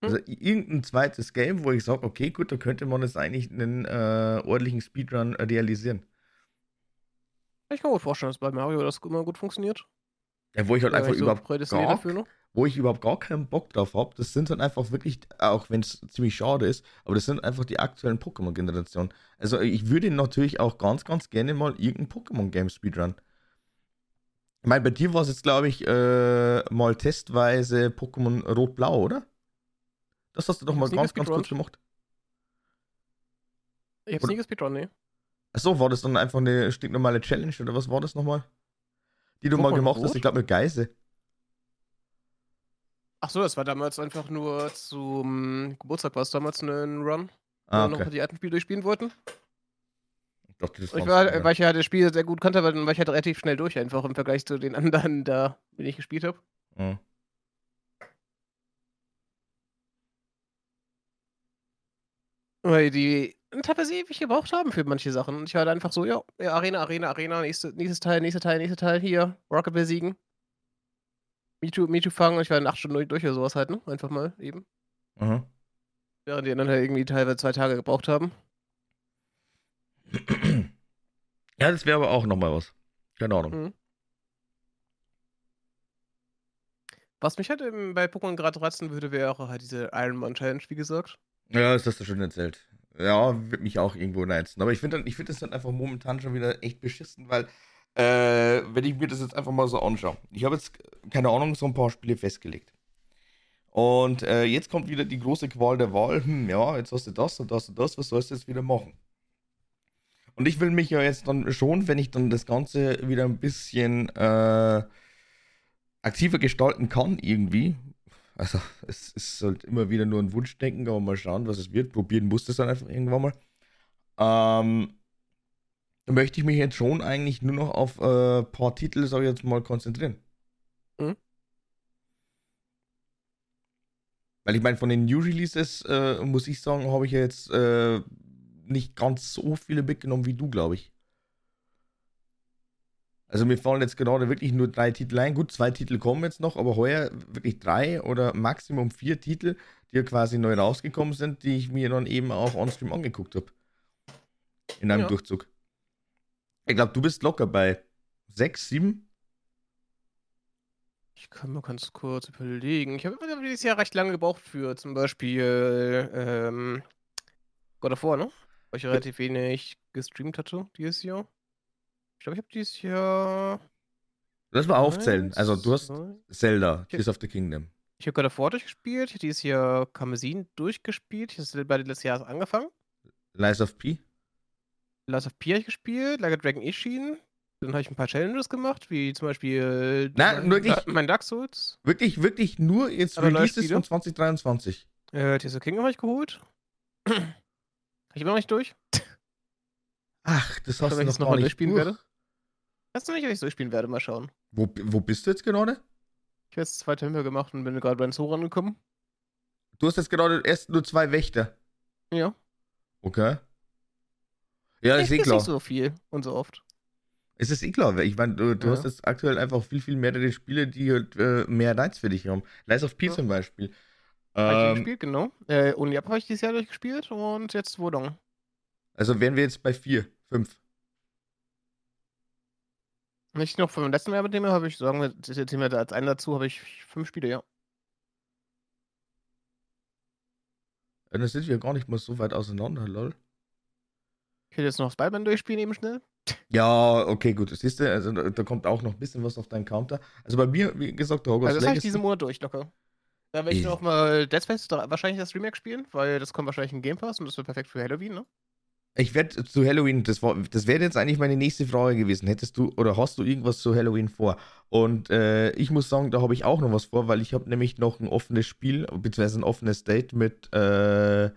Also irgendein zweites Game, wo ich sage, okay, gut, da könnte man jetzt eigentlich einen äh, ordentlichen Speedrun realisieren. Ich kann mir vorstellen, dass bei Mario das immer gut funktioniert. Ja, wo ich halt Oder einfach ich so überhaupt gar, dafür noch. wo ich überhaupt gar keinen Bock drauf habe, das sind dann einfach wirklich, auch wenn es ziemlich schade ist, aber das sind einfach die aktuellen Pokémon-Generationen. Also ich würde natürlich auch ganz, ganz gerne mal irgendein Pokémon-Game Speedrun. Ich meine, bei dir war es jetzt, glaube ich, äh, mal testweise Pokémon Rot-Blau, oder? Das hast du doch Ich mal ganz, ganz kurz gemacht. Ich hab's Oder- nie gespeedrun, nee. Achso, war das dann einfach eine stinknormale Challenge oder was war das nochmal? Die du mal Pokémon gemacht hast, ich glaube mit Geise. Ach so, das war damals einfach nur zum Geburtstag war es damals ein Run, wo Ah, wir noch die alten Spiele durchspielen wollten. Ich dachte, das ich war, ja. weil ich ja das Spiel sehr gut kannte, aber dann war ich halt relativ schnell durch, einfach im Vergleich zu den anderen da, den ich gespielt habe. Mhm. Weil die teilweise ewig gebraucht haben für manche Sachen. Und ich war halt einfach so, ja, ja Arena, Arena, Arena, nächste, nächstes Teil, nächster Teil, nächster Teil, hier, Rocket besiegen. Mewtwo, Mewtwo fangen und ich war in acht Stunden durch- oder sowas halt, ne? Einfach mal eben. Mhm. Während die anderen halt irgendwie teilweise zwei Tage gebraucht haben. Ja, das wäre aber auch nochmal was. Keine Ahnung. Mhm. Was mich halt eben bei Pokémon gerade reizen würde, wäre auch halt diese Iron Man Challenge, wie gesagt. Ja, das hast du schon erzählt. Ja, wird mich auch irgendwo reizen. Aber ich finde finde das dann einfach momentan schon wieder echt beschissen, weil, äh, wenn ich mir das jetzt einfach mal so anschaue. Ich habe jetzt, keine Ahnung, so ein paar Spiele festgelegt. Und äh, jetzt kommt wieder die große Qual der Wahl. Hm, ja, jetzt hast du das und das und das, was sollst du jetzt wieder machen? Und ich will mich ja jetzt dann schon, wenn ich dann das Ganze wieder ein bisschen äh, aktiver gestalten kann, irgendwie. Also, es ist halt immer wieder nur ein Wunschdenken, aber mal schauen, was es wird. Probieren muss das dann einfach irgendwann mal. Ähm, da möchte ich mich jetzt schon eigentlich nur noch auf ein äh, paar Titel, sag ich jetzt mal, konzentrieren. Mhm. Weil ich meine, von den New Releases, äh, muss ich sagen, habe ich ja jetzt äh, nicht ganz so viele mitgenommen wie du, glaube ich. Also mir fallen jetzt gerade wirklich nur drei Titel ein. Gut, zwei Titel kommen jetzt noch, aber heuer wirklich drei oder Maximum vier Titel, die ja quasi neu rausgekommen sind, die ich mir dann eben auch on-stream angeguckt habe. In einem Ja. Durchzug. Ich glaube, du bist locker bei sechs, sieben. Ich kann mal ganz kurz überlegen. Ich habe dieses Jahr recht lange gebraucht für zum Beispiel ähm, God of War, ne? Weil ich relativ wenig gestreamt hatte dieses Jahr. Ich glaube, ich habe dieses Jahr. Lass mal aufzählen. Also du hast zwei- Zelda, Tears of the Kingdom. Ich habe of War durchgespielt. Ich habe dieses Jahr Kamezin durchgespielt. Ich habe bei letztes Jahr angefangen. Lies of P. Last of P habe ich gespielt. Like a Dragon Ishin. Dann habe ich ein paar Challenges gemacht, wie zum Beispiel Na, mein, wirklich? Mein Dark Souls. Wirklich, wirklich nur jetzt Aber Releases von 2023. Äh, Tears of the Kingdom habe ich geholt. Habe ich immer noch nicht durch. Ach, das hast du noch noch mal durchspielen durch. werde? Weißt du nicht, ob ich durchspielen werde? Mal schauen. Wo, wo bist du jetzt gerade? Ich habe jetzt zwei Tempel gemacht und bin gerade bei den Zoo rangekommen. Du hast jetzt gerade erst nur zwei Wächter. Ja. Okay. Ja, ist ich eh klar. nicht so viel und so oft. Es ist eh klar, ich meine, du, du Ja. hast jetzt aktuell einfach viel, viel mehrere Spiele, die halt äh, mehr Reiz für dich haben. Lies of P Ja. zum Beispiel. Habe ich Ähm, gespielt, genau. Äh, Uniap habe ich dieses Jahr durchgespielt und jetzt Wodong. also wären wir jetzt bei vier, fünf. Wenn ich noch vom letzten Jahr mitnehme, habe ich, sagen wir, das da als einen dazu, habe ich fünf Spiele, ja. Ja, Dann sind wir gar nicht mal so weit auseinander, lol. Ich hätte jetzt noch Spider-Man durchspielen eben schnell. Ja, okay, gut. Siehst du, also da, da kommt auch noch ein bisschen was auf deinen Counter. Also bei mir, wie gesagt, der Hogwarts Also das habe ich diesen Monat durch, locker. Da werde ich Ich- noch mal Dead Space wahrscheinlich das Remake spielen, weil das kommt wahrscheinlich in Game Pass und das wird perfekt für Halloween, ne? Ich werde zu Halloween, das, war- das wäre jetzt eigentlich meine nächste Frage gewesen. Hättest du oder hast du irgendwas zu Halloween vor? Und äh, ich muss sagen, da habe ich auch noch was vor, weil ich habe nämlich noch ein offenes Spiel, beziehungsweise ein offenes Date mit äh,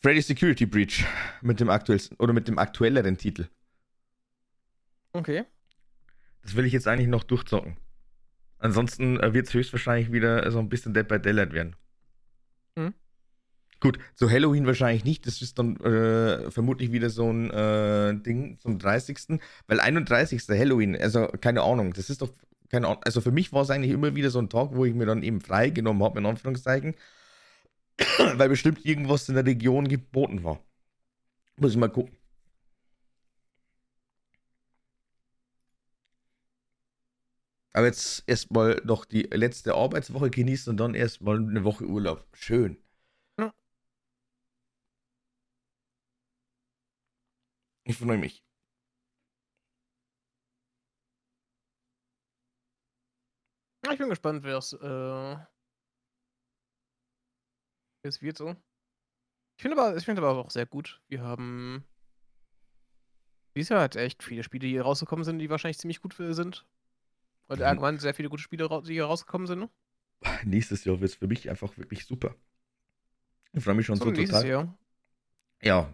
Freddy Security Breach, mit dem aktuellsten oder mit dem aktuelleren Titel. Okay. Das will ich jetzt eigentlich noch durchzocken. Ansonsten äh, wird es höchstwahrscheinlich wieder so ein bisschen Dead by Daylight werden. Mhm. Gut, zu Halloween wahrscheinlich nicht. Das ist dann äh, vermutlich wieder so ein äh, Ding zum 30. Weil 31. Halloween, also keine Ahnung, das ist doch keine Ahnung. Also für mich war es eigentlich immer wieder so ein Tag, wo ich mir dann eben frei genommen habe, in Anführungszeichen. weil bestimmt irgendwas in der Region geboten war. Muss ich mal gucken. Aber jetzt erstmal noch die letzte Arbeitswoche genießen und dann erstmal eine Woche Urlaub. Schön. Ja. Ich freue mich. Ich bin gespannt, wer es, äh, wie es wird so. Ich finde aber, ich finde aber auch sehr gut. Wir haben dieses Jahr hat echt viele Spiele hier rausgekommen sind, die wahrscheinlich ziemlich gut sind. Und Mhm. allgemein sehr viele gute Spiele, die hier rausgekommen sind. Ne? Nächstes Jahr wird es für mich einfach wirklich super. Ich freue mich schon so, So, total. Jahr. Ja.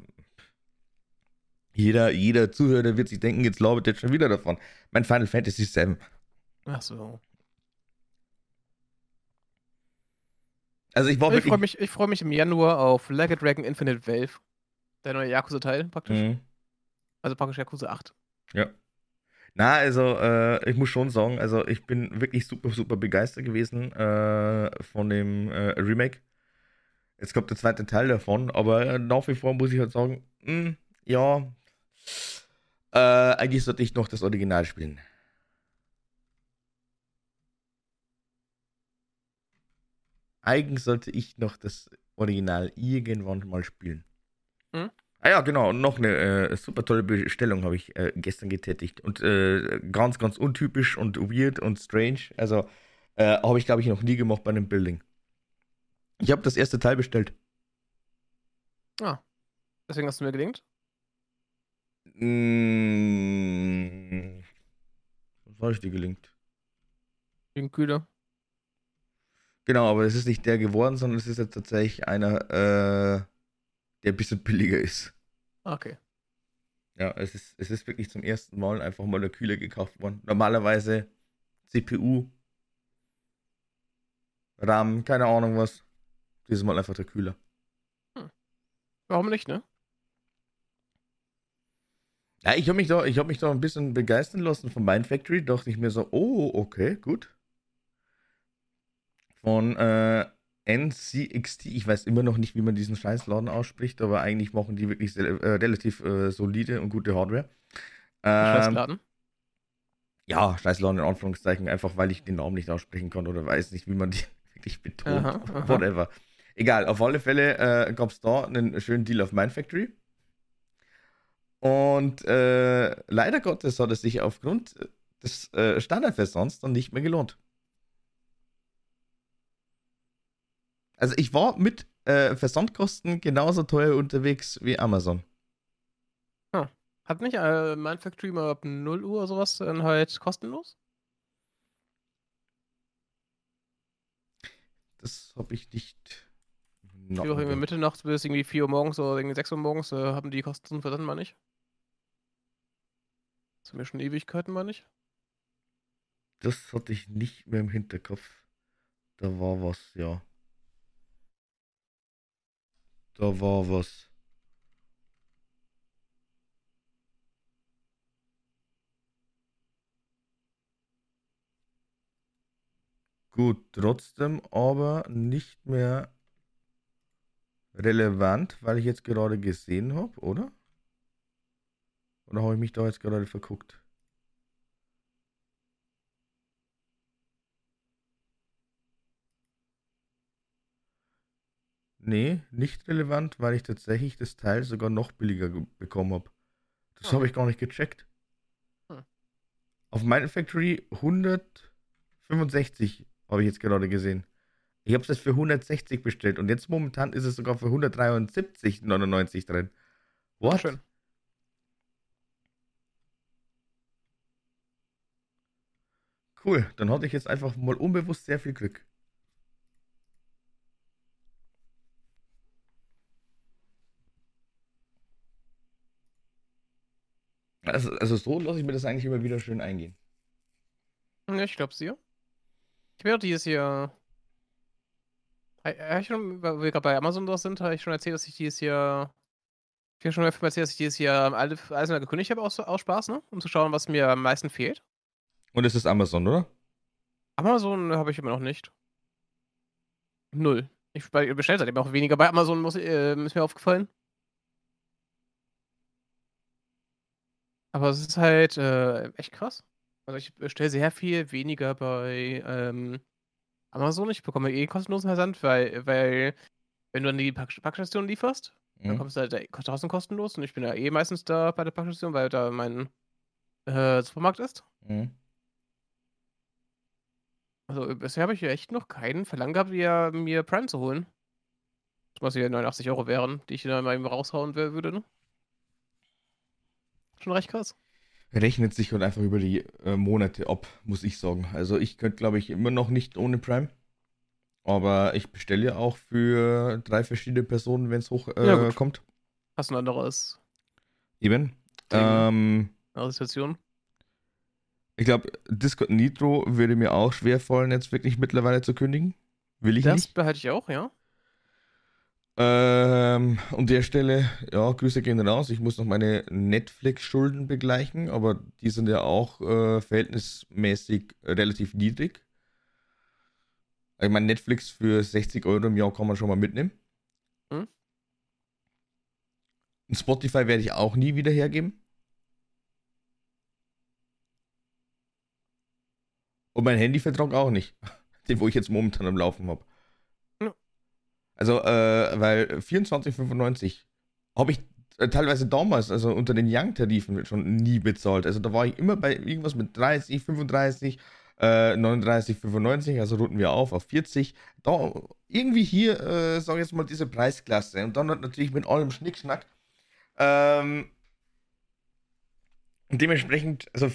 Jeder, jeder Zuhörer wird sich denken, jetzt labert jetzt schon wieder davon. Mein Final Fantasy VII. Ach so. Also ich war Ich freue mich, ich freu mich im Januar auf Like a Dragon Infinite Valve. Der neue Yakuza-Teil praktisch. Mhm. Also praktisch Yakuza 8. Ja. Na, also äh, ich muss schon sagen, also ich bin wirklich super, super begeistert gewesen äh, von dem äh, Remake. Jetzt kommt der zweite Teil davon, aber äh, nach wie vor muss ich halt sagen, mh, ja, äh, eigentlich sollte ich noch das Original spielen. Eigentlich sollte ich noch das Original irgendwann mal spielen. Mhm. Ah ja, genau. Und noch eine äh, super tolle Bestellung habe ich äh, gestern getätigt. Und äh, ganz, ganz untypisch und weird und strange. Also äh, habe ich, glaube ich, noch nie gemacht bei einem Building. Ich habe das erste Teil bestellt. Deswegen hast du mir gelingt. Mm, was war ich dir gelingt? Wegen Kühler. Genau, aber es ist nicht der geworden, sondern es ist jetzt tatsächlich einer, äh, der ein bisschen billiger ist. Okay. Ja, es ist, es ist wirklich zum ersten Mal einfach mal der Kühler gekauft worden. Normalerweise CPU, RAM, keine Ahnung was. Dieses Mal einfach der Kühler. Warum nicht, ne? Ja, ich habe mich, da, ich hab mich da ein bisschen begeistern lassen von Mind Factory. Dachte ich mir so, oh, okay, gut. Von äh, NCXT, ich weiß immer noch nicht, wie man diesen Scheißladen ausspricht, aber eigentlich machen die wirklich äh, relativ äh, solide und gute Hardware. Ähm, Scheißladen. ja, Scheißladen in Anführungszeichen, einfach weil ich den Namen nicht aussprechen kann oder weiß nicht, wie man die wirklich betont. Aha, aha. Whatever. Egal, auf alle Fälle äh, gab es da einen schönen Deal auf Mind Factory. Und äh, leider Gottes hat es sich aufgrund des äh, Standardversands dann nicht mehr gelohnt. Also ich war mit äh, Versandkosten genauso teuer unterwegs wie Amazon. Hat nicht äh, Mind Factory mal ab 0 Uhr oder sowas dann halt kostenlos? Das habe ich nicht. Die auch irgendwie Mitternachts bis irgendwie 4 Uhr morgens oder irgendwie 6 Uhr morgens äh, haben die Kosten verdammt mal nicht. Das sind mir schon Ewigkeiten mal nicht. Das hatte ich nicht mehr im Hinterkopf. Da war was, ja. Da war was. Gut, trotzdem aber nicht mehr relevant, weil ich jetzt gerade gesehen habe, oder? Oder habe ich mich da jetzt gerade verguckt? Nee, nicht relevant, weil ich tatsächlich das Teil sogar noch billiger ge- bekommen habe. Das Ah. habe ich gar nicht gecheckt. Hm. Auf meiner Factory 165 habe ich jetzt gerade gesehen. Ich habe es jetzt für 160 bestellt und jetzt momentan ist es sogar für 173,99 drin. What? Schön. Cool, dann hatte ich jetzt einfach mal unbewusst sehr viel Glück. Also, also so lasse ich mir das eigentlich immer wieder schön eingehen. Ich glaube dir. Ich werde dieses Jahr. Ja, schon, weil wir gerade bei Amazon da sind, habe ich schon erzählt, dass ich dieses Jahr. Ich habe schon erzählt, dass ich dieses Jahr alles, alles mal gekündigt habe aus, aus Spaß, ne? Um zu schauen, was mir am meisten fehlt. Und es ist Amazon, oder? Amazon habe ich immer noch nicht. Null. Ich bestelle seitdem auch weniger bei Amazon, muss, äh, ist mir aufgefallen. Aber es ist halt äh, echt krass. Also ich bestelle sehr viel weniger bei ähm, Amazon. Ich bekomme eh kostenlosen Versand, weil, weil wenn du an die Pack Packstation lieferst, mhm. dann kommst du halt draußen kostenlos und ich bin ja eh meistens da bei der Packstation, weil da mein äh, Supermarkt ist. Mhm. Also bisher habe ich ja echt noch keinen Verlangen gehabt, mir, mir Prime zu holen. Was hier 89 Euro wären, die ich dann mal eben raushauen würde, ne? Schon recht krass. Rechnet sich halt einfach über die äh, Monate ab, muss ich sagen. Also ich könnte, glaube ich, immer noch nicht ohne Prime. Aber ich bestelle ja auch für drei verschiedene Personen, wenn es hochkommt. Äh, ja, kommt. Hast du ein anderes? Eben. Ähm, andere Situation. Ich glaube, Discord Nitro würde mir auch schwer fallen, jetzt wirklich mittlerweile zu kündigen. Will ich das nicht. Das behalte ich auch, ja. Ähm, an der Stelle, ja, Grüße gehen raus. Ich muss noch meine Netflix-Schulden begleichen, aber die sind ja auch äh, verhältnismäßig relativ niedrig. Ich meine, Netflix für 60 Euro im Jahr kann man schon mal mitnehmen. Hm? Spotify werde ich auch nie wieder hergeben. Und mein Handyvertrag auch nicht. Den, wo ich jetzt momentan am Laufen habe. Also, äh, weil 24,95 habe ich äh, teilweise damals, also unter den Young-Tarifen schon nie bezahlt. Also da war ich immer bei irgendwas mit 30, 35, äh, 39, 95, also runden wir auf auf 40. Da irgendwie hier, äh, sage ich jetzt mal, diese Preisklasse. Und dann natürlich mit allem Schnickschnack. Ähm, und dementsprechend, also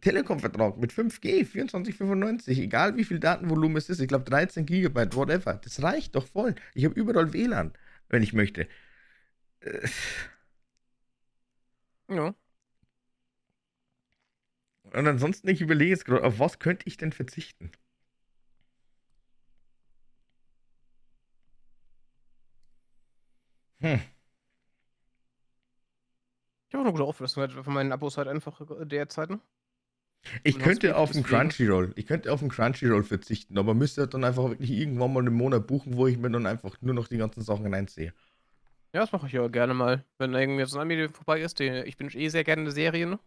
Telekom-Vertrag mit 5G, 24,95, egal wie viel Datenvolumen es ist, ich glaube 13 Gigabyte, whatever, das reicht doch voll. Ich habe überall WLAN, wenn ich möchte. Äh. Ja. Und ansonsten, ich überlege jetzt gerade, auf was könnte ich denn verzichten? Hm. Ich habe auch eine gute Auflistung von meinen Abos halt einfach derzeit. Ne? Ich könnte auf den Crunchyroll, ich könnte auf den Crunchyroll verzichten, aber müsste dann einfach wirklich irgendwann mal einen Monat buchen, wo ich mir dann einfach nur noch die ganzen Sachen reinsehe. Ja, das mache ich ja gerne mal. Wenn irgendwie so ein Anime vorbei ist, die, ich bin eh sehr gerne eine Serie, ne?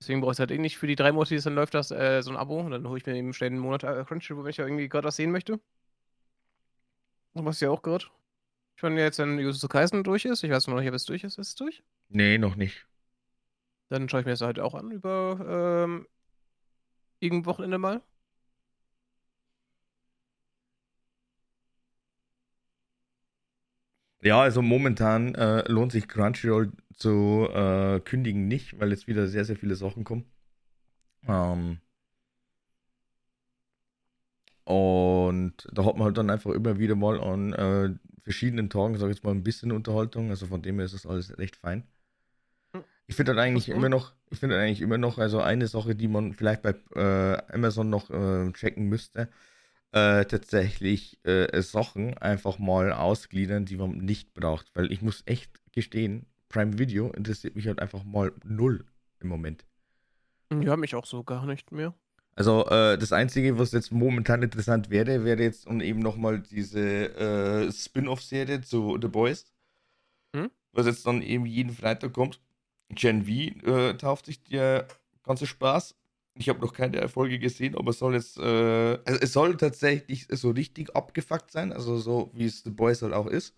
Deswegen brauche ich halt eh nicht für die drei Monate, die es dann läuft, das, äh, so ein Abo. Und dann hole ich mir eben schnell einen Monat äh, Crunchyroll, wenn ich ja irgendwie gerade was sehen möchte. Was ja auch gerade. Ich meine, jetzt, wenn Jujutsu Kaisen durch ist, ich weiß noch nicht, ob es durch ist, ist es durch? Nee, noch nicht. Dann schaue ich mir das halt auch an über ähm, irgendein Wochenende mal. Ja, also momentan äh, lohnt sich Crunchyroll zu äh, kündigen nicht, weil jetzt wieder sehr, sehr viele Sachen kommen. Ähm, und da hat man halt dann einfach immer wieder mal an äh, verschiedenen Tagen, sag ich jetzt mal, ein bisschen Unterhaltung. Also von dem her ist das alles recht fein. Ich finde halt eigentlich immer noch, ich finde eigentlich immer noch, also eine Sache, die man vielleicht bei äh, Amazon noch äh, checken müsste, äh, tatsächlich äh, Sachen einfach mal ausgliedern, die man nicht braucht. Weil ich muss echt gestehen, Prime Video interessiert mich halt einfach mal null im Moment. Ja, mich auch so gar nicht mehr. Also äh, das Einzige, was jetzt momentan interessant wäre, wäre jetzt und eben nochmal diese äh, Spin-off-Serie zu The Boys, hm? was jetzt dann eben jeden Freitag kommt. Gen V äh, tauft sich der ganze Spaß. Ich habe noch keine Erfolge gesehen, aber es soll jetzt, äh, also es soll tatsächlich so richtig abgefuckt sein, also so wie es The Boys halt auch ist.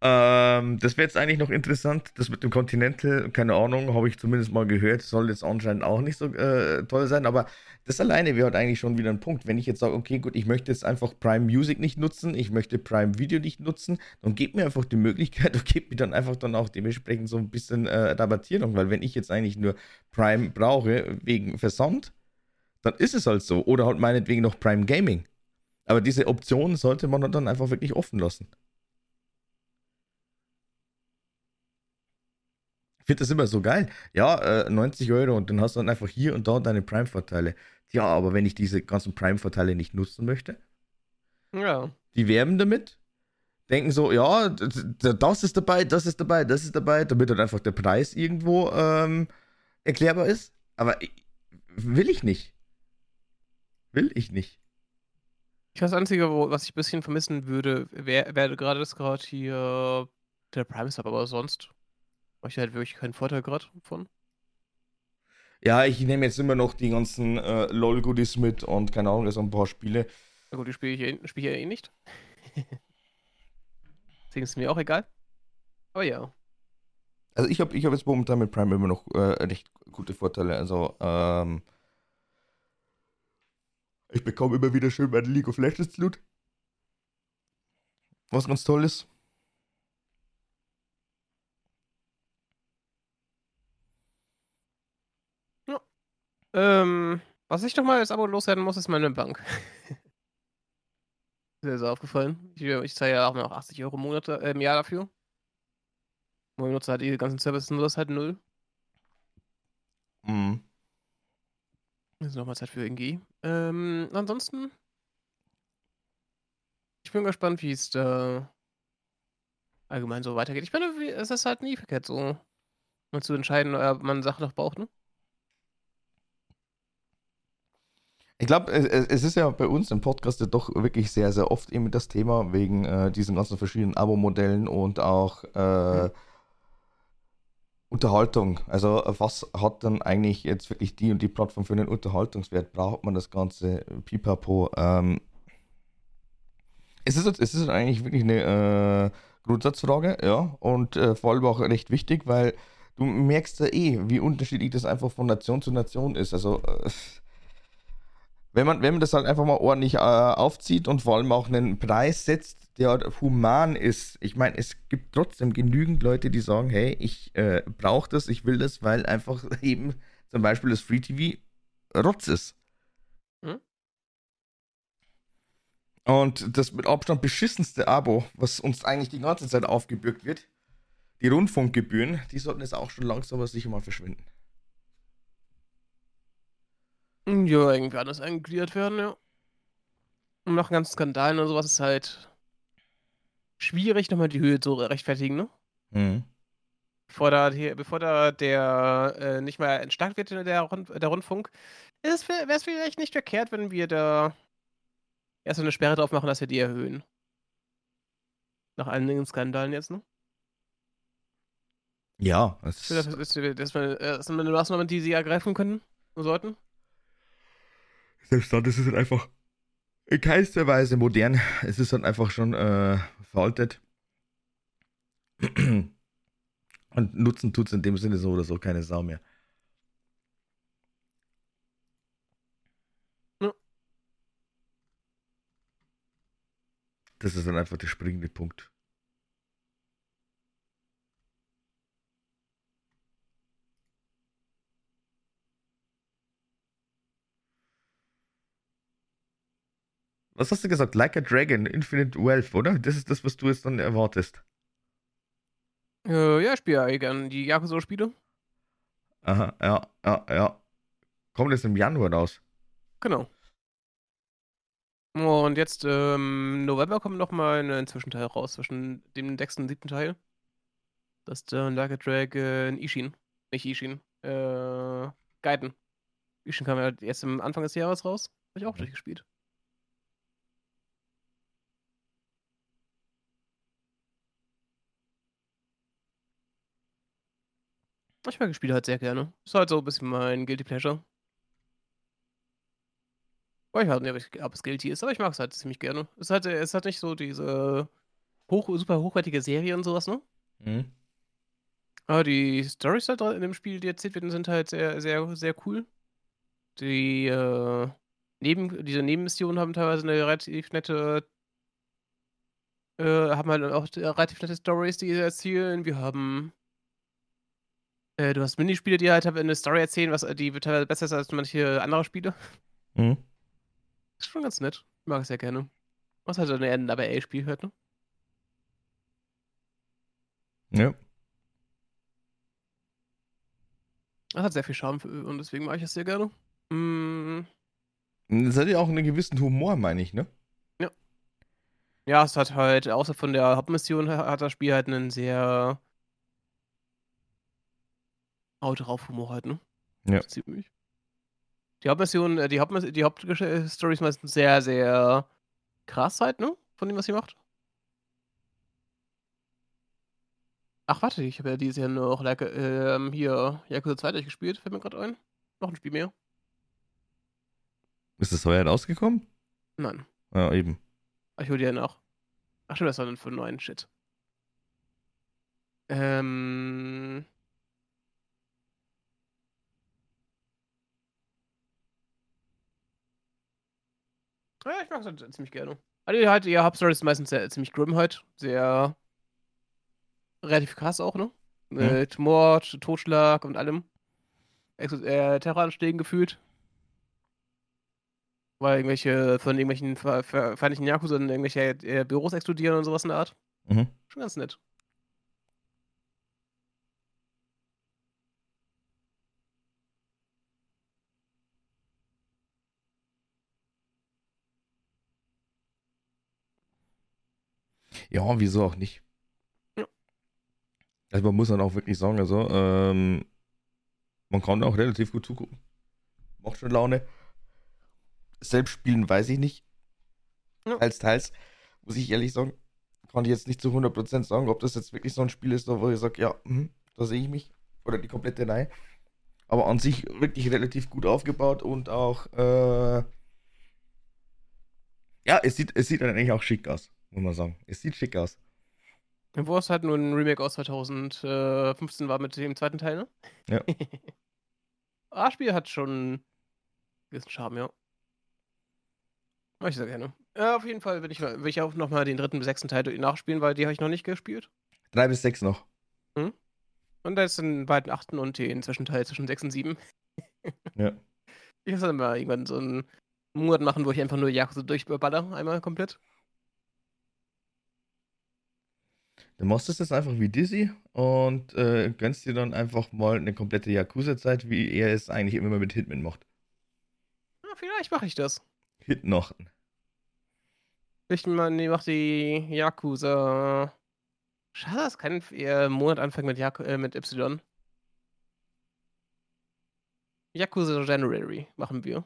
Ähm, das wäre jetzt eigentlich noch interessant. Das mit dem Continental, keine Ahnung, habe ich zumindest mal gehört. Soll jetzt anscheinend auch nicht so äh, toll sein, aber das alleine wäre halt eigentlich schon wieder ein Punkt. Wenn ich jetzt sage, okay, gut, ich möchte jetzt einfach Prime Music nicht nutzen, ich möchte Prime Video nicht nutzen, dann gebt mir einfach die Möglichkeit und gebt mir dann einfach dann auch dementsprechend so ein bisschen äh, Rabattierung, weil wenn ich jetzt eigentlich nur Prime brauche wegen Versand, dann ist es halt so. Oder halt meinetwegen noch Prime Gaming. Aber diese Option sollte man dann einfach wirklich offen lassen. Finde das immer so geil. Ja, äh, 90 Euro und dann hast du dann einfach hier und da deine Prime-Vorteile. Ja, aber wenn ich diese ganzen Prime-Vorteile nicht nutzen möchte, Ja. die werben damit, denken so, ja, das ist dabei, das ist dabei, das ist dabei, damit dann einfach der Preis irgendwo ähm, erklärbar ist. Aber will ich nicht. Will ich nicht. Ich weiß, das Einzige, wo, was ich ein bisschen vermissen würde, wäre wär gerade das gerade hier der Prime Sub, aber sonst habe ich halt wirklich keinen Vorteil gerade von. Ja, ich nehme jetzt immer noch die ganzen äh, LOL-Goodies mit und keine Ahnung, so ein paar Spiele. Na gut, die spiele ich, eh- spiel ich ja eh nicht. Deswegen ist es mir auch egal. Aber ja. Also ich habe ich hab jetzt momentan mit Prime immer noch äh, recht gute Vorteile. Also ähm, ich bekomme immer wieder schön meine League of Legends Loot. Was ganz toll ist. Ähm, was ich doch mal als Abo loswerden muss, ist meine Bank. Ist dir so aufgefallen? Ich, ich zahle ja auch noch 80 Euro im, Monat, äh, im Jahr dafür. Und nutze halt die ganzen Services nur das halt null. Mhm. Jetzt nochmal Zeit für NG. Ähm, ansonsten. Ich bin gespannt, wie es da allgemein so weitergeht. Ich meine, es ist halt nie verkehrt, so mal zu entscheiden, ob man Sachen noch braucht, ne? Ich glaube, es, ist ja bei uns im Podcast ja doch wirklich sehr, sehr oft eben das Thema wegen äh, diesen ganzen verschiedenen Abo-Modellen und auch äh, Mhm. Unterhaltung. Also äh, was hat dann eigentlich jetzt wirklich die und die Plattform für einen Unterhaltungswert? Braucht man das ganze Pipapo? Ähm, es, ist, es ist eigentlich wirklich eine äh, Grundsatzfrage, ja, und äh, vor allem auch recht wichtig, weil du merkst ja eh, wie unterschiedlich das einfach von Nation zu Nation ist. Also äh, wenn man, wenn man das halt einfach mal ordentlich äh, aufzieht und vor allem auch einen Preis setzt, der halt human ist. Ich meine, es gibt trotzdem genügend Leute, die sagen, hey, ich äh, brauche das, ich will das, weil einfach eben zum Beispiel das Free TV Rotz ist. Mhm. Und das mit Abstand beschissenste Abo, was uns eigentlich die ganze Zeit aufgebürgt wird, die Rundfunkgebühren, die sollten jetzt auch schon langsam aber sicher mal verschwinden. Ja, irgendwie anders eingegliedert werden, ja. Und nach ganzen Skandalen und sowas ist halt schwierig, nochmal die Höhe zu rechtfertigen, ne? Mhm. Bevor da, hier, bevor da der äh, nicht mehr entstarkt wird, der, Rund, der Rundfunk, wäre es vielleicht nicht verkehrt, wenn wir da erst eine Sperre drauf machen, dass wir die erhöhen. Nach einigen Skandalen jetzt, ne? Ja, es wir- äh, das sind eine Maßnahme, die sie ergreifen können und sollten. Selbst dann ist es halt einfach in keinster Weise modern. Es ist halt einfach schon äh, veraltet. Und nutzen tut es in dem Sinne so oder so keine Sau mehr. Ja. Das ist dann einfach der springende Punkt. Was hast du gesagt? Like a Dragon, Infinite Wealth, oder? Das ist das, was du jetzt dann erwartest. Äh, ja, ich spiele ja eh gern die Yakuza-Spiele. Aha, ja, ja, ja. Kommt jetzt im Januar raus. Genau. Und jetzt ähm, November kommt noch mal ein Zwischenteil raus, zwischen dem sechsten und siebten Teil. Das ist dann Like a Dragon Ishin. Nicht Ishin. Äh, Gaiden. Ishin kam ja erst am Anfang des Jahres raus. Habe ich auch Mhm. durchgespielt. Ich mag das Spiel halt sehr gerne. Ist halt so ein bisschen mein Guilty Pleasure. Ich weiß halt nicht, ob es guilty ist, aber ich mag es halt ziemlich gerne. Es hat, es hat nicht so diese hoch, super hochwertige Serie und sowas, ne? Mhm. Aber die Storys drin in dem Spiel, die erzählt werden, sind halt sehr, sehr, sehr cool. Die äh, Neben, diese Nebenmissionen haben teilweise eine relativ nette, äh, haben halt auch relativ nette Stories, die sie erzählen. Wir haben äh, du hast Minispiele, die halt eine Story erzählen, was die teilweise besser ist als manche andere Spiele. Mhm. Ist schon ganz nett. Ich mag es sehr gerne. Was halt so ein NWA-Spiel hört, ne? Ja. Das hat sehr viel Charme für, und deswegen mag ich es sehr gerne. Mm. Das hat ja auch einen gewissen Humor, meine ich, ne? Ja. Ja, es hat halt, außer von der Hauptmission, hat das Spiel halt einen sehr Hau drauf Humor halt, ne? Ja. Ziemlich. Die Hauptmission, äh, die, Haupt die Hauptstory ist meistens sehr, sehr krass halt, ne? Von dem, was sie macht. Ach, warte, ich habe ja dieses Jahr noch like, ähm, hier Yakuza 2 durchgespielt, fällt mir gerade ein. Noch ein Spiel mehr. Ist das heuer rausgekommen? Nein. Ja, eben. Ach, ich hole die ja nach. Ach stimmt, das war dann für neuen Shit. Ähm. Ja, ich mag es halt ziemlich gerne. Also halt, ihr Hauptstory ist meistens sehr, ziemlich grim halt. Sehr relativ krass auch, ne? Mhm. Mit Mord, Totschlag und allem. Ex äh, Terroranschlägen gefühlt. Weil irgendwelche von irgendwelchen feindlichen Yakuza in irgendwelche äh, Büros explodieren und sowas in der Art. Mhm. Schon ganz nett. Ja, wieso auch nicht? Ja. Also man muss dann auch wirklich sagen, also ähm, man kann auch relativ gut zugucken. Macht schon Laune. Selbst spielen weiß ich nicht. Ja. Teils, teils, muss ich ehrlich sagen. Kann ich jetzt nicht zu 100% sagen, ob das jetzt wirklich so ein Spiel ist, wo ich sage, ja, mh, da sehe ich mich. Oder die komplette Reihe. Aber an sich wirklich relativ gut aufgebaut und auch, äh, ja, es sieht, es sieht dann eigentlich auch schick aus muss man sagen. Es sieht schick aus. Wo es halt nur ein Remake aus 2015 war mit dem zweiten Teil, ne? Ja. das Spiel hat schon gewissen Charme, ja. Mach ich sehr gerne. Ja, auf jeden Fall will ich, will ich auch nochmal den dritten bis sechsten Teil nachspielen, weil die habe ich noch nicht gespielt. Drei bis sechs noch. Hm? Und da ist den beiden achten und den Zwischenteil zwischen sechs und sieben. ja. Ich muss dann mal irgendwann so einen Monat machen, wo ich einfach nur Yakuza durchballer, einmal komplett. Du machst es jetzt einfach wie Dizzy und äh, gönnst dir dann einfach mal eine komplette Yakuza-Zeit, wie er es eigentlich immer mit Hitman macht. Ja, vielleicht mache ich das. Hitnochten. Ich meine, mach die Yakuza. Schade, dass kein äh, Monat anfängt mit, äh, mit Y. Yakuza January machen wir.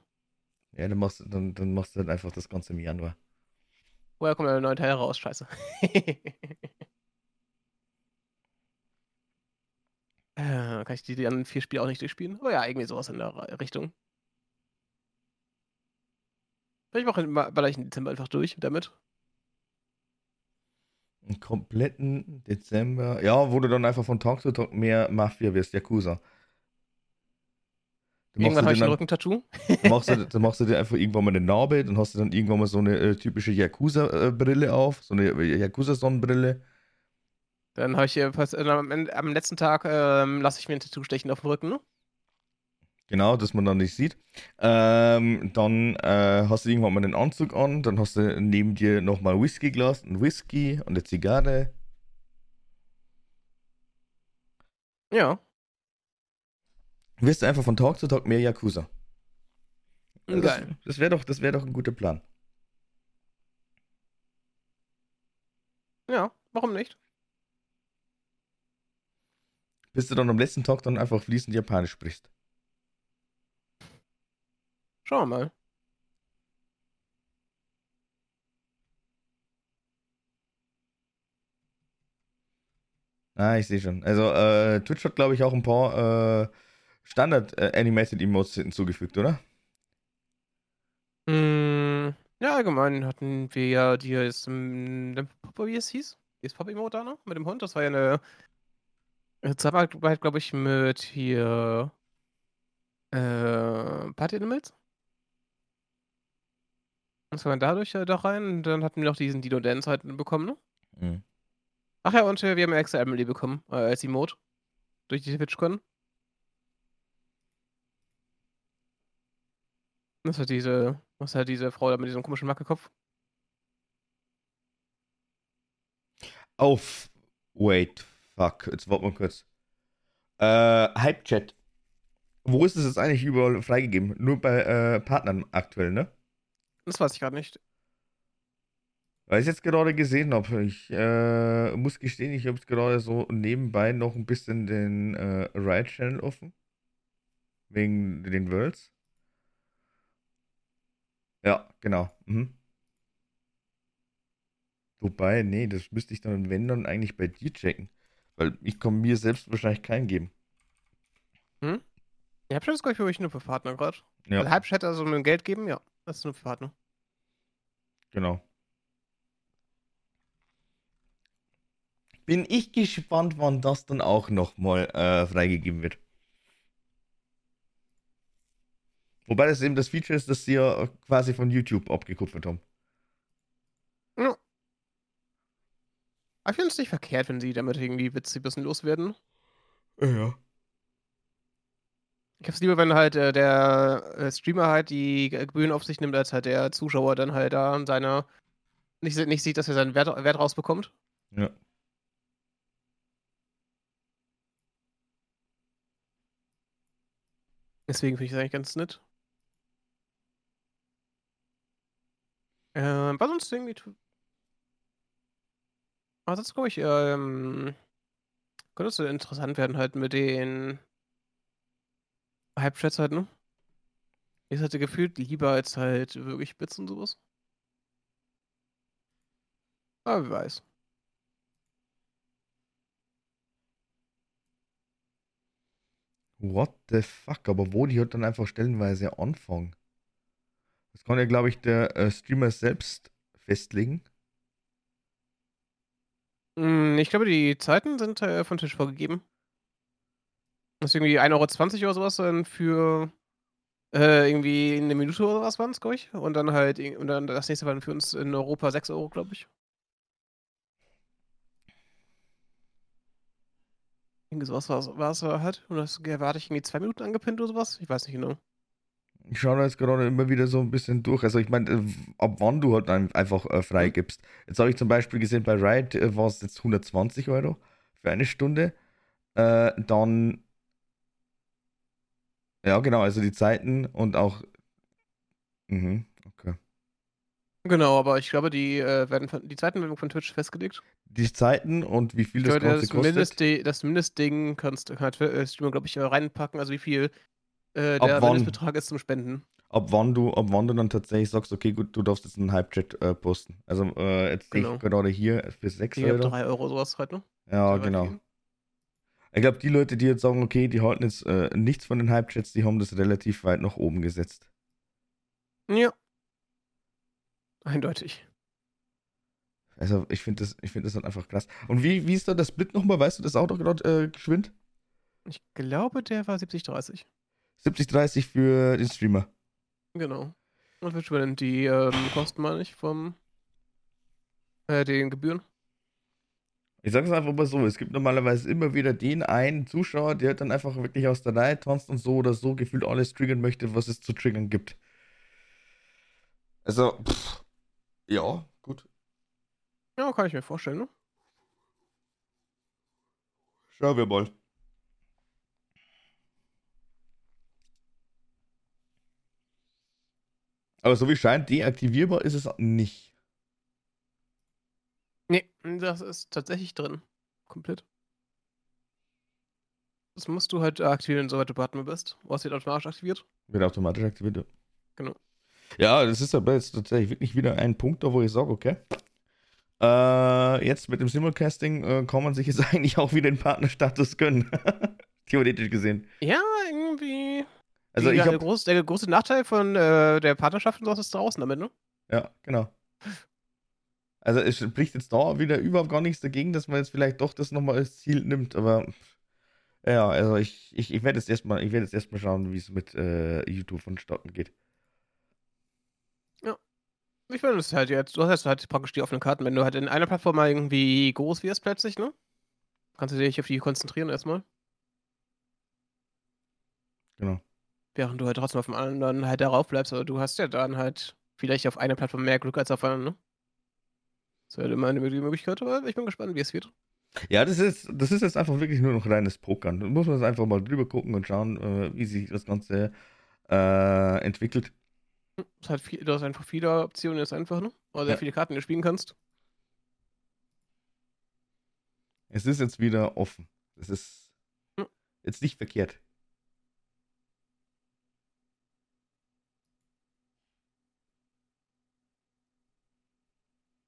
Ja, dann machst, dann, dann machst du dann einfach das Ganze im Januar. Woher kommt der neue Teil raus? Scheiße. Äh, kann ich die, die anderen vier Spiele auch nicht durchspielen? Aber ja, irgendwie sowas in der Richtung. Vielleicht mache ich im Dezember einfach durch damit. Einen kompletten Dezember. Ja, wo du dann einfach von Tag zu Tag mehr Mafia wirst, Yakuza. Dann irgendwann habe ich ein Rückentattoo. Dann machst, du, dann machst du dir einfach irgendwann mal eine Narbe, dann hast du dann irgendwann mal so eine äh, typische Yakuza-Brille auf, so eine Yakuza-Sonnenbrille. Dann habe ich hier äh, am, am, letzten Tag ähm, lasse ich mir ein Tattoo stechen auf dem Rücken. Ne? Genau, dass man dann nicht sieht. Ähm, dann äh, hast du irgendwann mal den Anzug an, dann hast du neben dir nochmal Whiskyglas, ein Whisky und eine Zigarre. Ja. Wirst du einfach von Tag zu Tag mehr Yakuza. Geil. Das, das wäre doch, wär doch ein guter Plan. Ja, warum nicht? Bis du dann am letzten Tag dann einfach fließend Japanisch sprichst. Schauen wir mal. Ah, ich sehe schon. Also, äh, Twitch hat, glaube ich, auch ein paar äh, Standard-Animated-Emotes äh, hinzugefügt, oder? Mm, ja, allgemein hatten wir ja die jetzt, wie es hieß? ist Pop-Emote da noch mit dem Hund? Das war ja eine Zusammenarbeit, glaube ich, mit hier äh, Party Animals. Das war dann dadurch äh, da rein und dann hatten wir noch diesen Dino Dance halt bekommen, ne? Mhm. Ach ja, und äh, wir haben extra Emily bekommen äh, als Emote. Durch die TwitchCon. Das hat diese, was hat diese Frau da mit diesem komischen Mackekopf? Auf. Wait. Fuck. Jetzt warte mal kurz. Äh, Hype-Chat. Wo ist es jetzt eigentlich überall freigegeben? Nur bei äh, Partnern aktuell, ne? Das weiß ich gerade nicht. Weil ich jetzt gerade gesehen habe. Ich äh, muss gestehen, ich habe es gerade so nebenbei noch ein bisschen den äh, Riot-Channel offen. Wegen den Worlds. Ja, genau. Mhm. Wobei, nee, das müsste ich dann, wenn dann, eigentlich bei dir checken. Weil ich kann mir selbst wahrscheinlich keinen geben. Hm? Ja, Halbchat ist, glaube ich, für euch nur für Partner gerade. Ja, Also Halbchat, also mit dem Geld geben, ja. Das ist nur für Partner. genau. Bin ich gespannt, wann das dann auch nochmal äh, freigegeben wird. Wobei das eben das Feature ist, das sie ja quasi von YouTube abgekupfert haben. Ja. Aber ich finde es nicht verkehrt, wenn sie damit irgendwie witzig ein bisschen loswerden. Ja. Ich hab's lieber, wenn halt äh, der äh, Streamer halt die Ge- Gebühren auf sich nimmt, als halt der Zuschauer dann halt da seine nicht, nicht sieht, dass er seinen Wert, Wert rausbekommt. Ja. Deswegen finde ich das eigentlich ganz nett. Ähm, was sonst irgendwie. Aber sonst glaube ich, ähm, könnte es so interessant werden halt mit den Hype-Chats halt, ne? Ich hatte gefühlt lieber als halt wirklich Bits und sowas. Aber wer weiß. What the fuck? Aber wo die halt dann einfach stellenweise anfangen. Das kann ja, glaube ich, der äh, Streamer selbst festlegen. Hm, ich glaube, die Zeiten sind äh, von Tisch vorgegeben. Das ist irgendwie 1,20 Euro oder sowas dann für äh, irgendwie eine Minute oder was waren es, glaube ich. Und dann halt, und dann das nächste war dann für uns in Europa 6 Euro, glaube ich. Irgendwie sowas war es halt. Und das erwarte ich irgendwie zwei Minuten angepinnt oder sowas. Ich weiß nicht genau. Ich schaue da jetzt gerade immer wieder so ein bisschen durch. Also ich meine, äh, ab wann du halt ein- einfach äh, freigibst. Jetzt habe ich zum Beispiel gesehen, bei Riot äh, war es jetzt 120 Euro für eine Stunde. Äh, dann, ja genau, also die Zeiten und auch, mhm, okay. Genau, aber ich glaube, die, äh, werden von, die Zeiten werden von Twitch festgelegt. Die Zeiten und wie viel Ich das glaube, Ganze das, kostet. Mindestde das Mindestding kannst kann äh, Streamer, glaube ich, reinpacken, also wie viel äh, der? Mindestbetrag ist zum Spenden. ab wann du, ab wann du dann tatsächlich sagst, okay, gut, du darfst jetzt einen Hype-Chat äh, posten. Also äh, jetzt sehe Genau. ich gerade hier für 6 Ich glaube, Euro. 3 Euro sowas halt, ne? Ja, weit genau. Ich glaube, die Leute, die jetzt sagen, okay, die halten jetzt äh, nichts von den Hype-Chats, die haben das relativ weit nach oben gesetzt. Ja. Eindeutig. Also ich finde das, ich finde das dann einfach krass. Und wie, wie ist da der Split nochmal? Weißt du das auch noch gerade äh, geschwind? Ich glaube, der war 70-30. 70-30 für den Streamer. Genau. Und Twitch übernimmt die ähm, Kosten, meine ich, vom äh, den Gebühren. Ich sage es einfach mal so, es gibt normalerweise immer wieder den einen Zuschauer, der dann einfach wirklich aus der Reihe tanzt und so oder so gefühlt alles triggern möchte, was es zu triggern gibt. Also, pff, ja, gut. Ja, kann ich mir vorstellen, ne? Schauen wir mal. Aber so wie scheint, deaktivierbar ist es nicht. Nee, das ist tatsächlich drin. Komplett. Das musst du halt aktivieren, soweit du Partner bist. Du hast ihn automatisch aktiviert. Wird automatisch aktiviert. ja. Genau. Ja, das ist aber jetzt tatsächlich wirklich wieder ein Punkt, da wo ich sage, okay. Äh, jetzt mit dem Simulcasting äh, kann man sich jetzt eigentlich auch wieder den Partnerstatus gönnen. Theoretisch gesehen. Ja, irgendwie. Also die, ich der, groß, der große Nachteil von äh, der Partnerschaft und sowas ist draußen damit, ne? Ja, genau. Also es spricht jetzt da wieder überhaupt gar nichts dagegen, dass man jetzt vielleicht doch das nochmal als Ziel nimmt, aber ja, also ich, ich, ich werde jetzt erstmal, ich werde jetzt erstmal schauen, wie es mit äh, YouTube vonstatten geht. Ja. Ich meine, das ist halt jetzt, du hast halt praktisch die offenen Karten, wenn du halt in einer Plattform mal irgendwie groß wirst plötzlich, ne? Kannst du dich auf die konzentrieren erstmal. Genau. Während du halt trotzdem auf dem anderen halt darauf bleibst, aber du hast ja dann halt vielleicht auf einer Plattform mehr Glück als auf einer, ne? Das wäre immer eine Möglichkeit, aber ich bin gespannt, wie es wird. Ja, das ist, das ist jetzt einfach wirklich nur noch reines Pokern. Da muss man jetzt einfach mal drüber gucken und schauen, äh, wie sich das Ganze äh, entwickelt. Es hat viel, du hast einfach viele Optionen jetzt einfach, ne? Oder sehr Ja. viele Karten, die du spielen kannst. Es ist jetzt wieder offen. Das ist Hm. jetzt nicht verkehrt.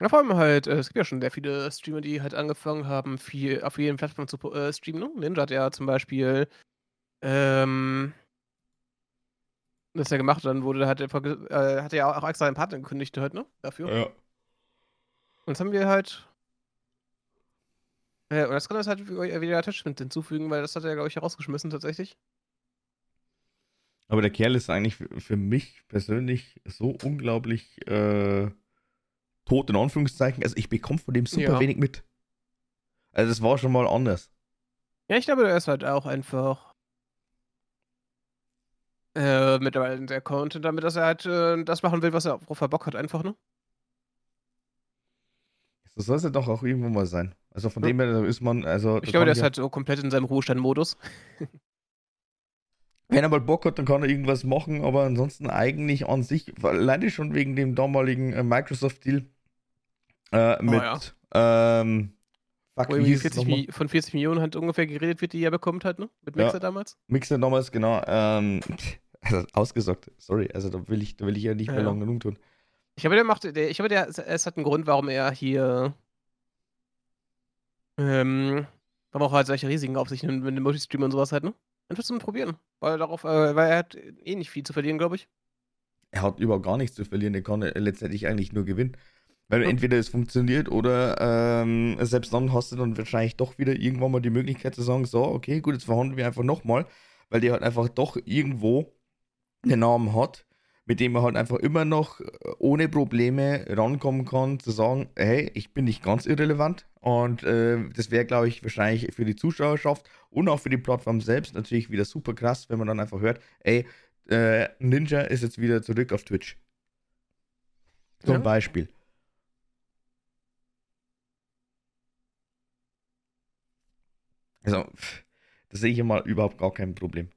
Ja, vor allem halt, äh, es gibt ja schon sehr viele Streamer, die halt angefangen haben, viel auf jeden Plattform zu äh, streamen. Ne? Ninja hat ja zum Beispiel ähm, das ja gemacht, dann wurde einfach, ge- äh, hat er ja auch extra einen Partner gekündigt halt, ne? Dafür. Ja. Und jetzt haben wir halt. Äh, und das kann das halt wieder wieder Attachment hinzufügen, weil das hat er, glaube ich, rausgeschmissen tatsächlich. Aber der Kerl ist eigentlich für, für mich persönlich so unglaublich äh, tot, in Anführungszeichen. Also ich bekomme von dem super Ja. wenig mit. Also das war schon mal anders. Ja, ich glaube, er ist halt auch einfach äh, mittlerweile in der Content, damit dass er halt äh, das machen will, was er worauf er Bock hat, einfach, ne? Das soll es ja doch auch irgendwo mal sein. Also von Ja. dem her ist man, also. Ich glaube, der ist halt so komplett in seinem Ruhestand-Modus. Wenn er mal Bock hat, dann kann er irgendwas machen, aber ansonsten eigentlich an sich, alleine schon wegen dem damaligen äh, Microsoft-Deal äh, mit, ja. ähm, fuck, Wo wie irgendwie hieß es 40 nochmal? Mi- von 40 Millionen halt ungefähr geredet wird, die er bekommt halt, ne? Mit Ja. Mixer damals. Mixer damals, genau, ähm, also ausgesagt, sorry, also da will ich, da will ich ja nicht Ja, mehr ja. lange genug tun. Ich glaube, der macht, der, ich glaube, der, es hat einen Grund, warum er hier, ähm, warum auch halt solche Risiken auf sich nimmt mit dem Multistream und sowas halt, ne? Einfach zum Probieren. Weil darauf, äh, weil er hat eh nicht viel zu verlieren, glaube ich. Er hat überhaupt gar nichts zu verlieren, er kann äh, letztendlich eigentlich nur gewinnen. Weil entweder es funktioniert oder ähm, selbst dann hast du dann wahrscheinlich doch wieder irgendwann mal die Möglichkeit zu sagen, so, okay, gut, jetzt verhandeln wir einfach nochmal, weil der halt einfach doch irgendwo einen Namen hat, mit dem er halt einfach immer noch äh, ohne Probleme rankommen kann, zu sagen, hey, ich bin nicht ganz irrelevant. Und äh, das wäre, glaube ich, wahrscheinlich für die Zuschauerschaft und auch für die Plattform selbst natürlich wieder super krass, wenn man dann einfach hört, ey, äh, Ninja ist jetzt wieder zurück auf Twitch. Zum Ja. Beispiel. Also, pff, da sehe ich mal überhaupt gar kein Problem.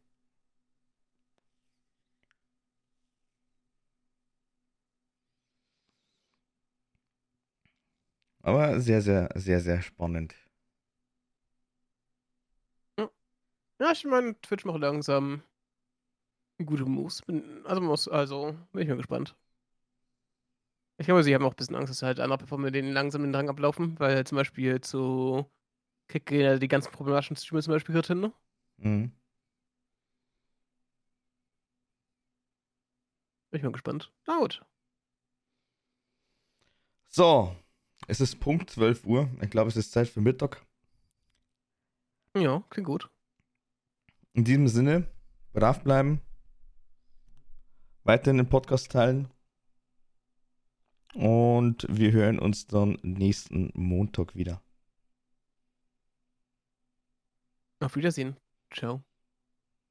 Aber sehr, sehr, sehr, sehr spannend. Ja, ich meine, Twitch macht langsam gute Moves. Also, muss, also, bin ich mal gespannt. Ich glaube, sie haben auch ein bisschen Angst, dass halt andere Plattformen denen langsam den Drang ablaufen, weil zum Beispiel zu Gehen ja die ganzen problematischen Streamer zum Beispiel gerade hin, ne? Mhm. Bin ich mal gespannt. Na gut. So, es ist Punkt 12 Uhr. Ich glaube, es ist Zeit für Mittag. Ja, klingt gut. In diesem Sinne, brav bleiben, weiterhin den Podcast teilen und wir hören uns dann nächsten Montag wieder. Auf Wiedersehen. Ciao.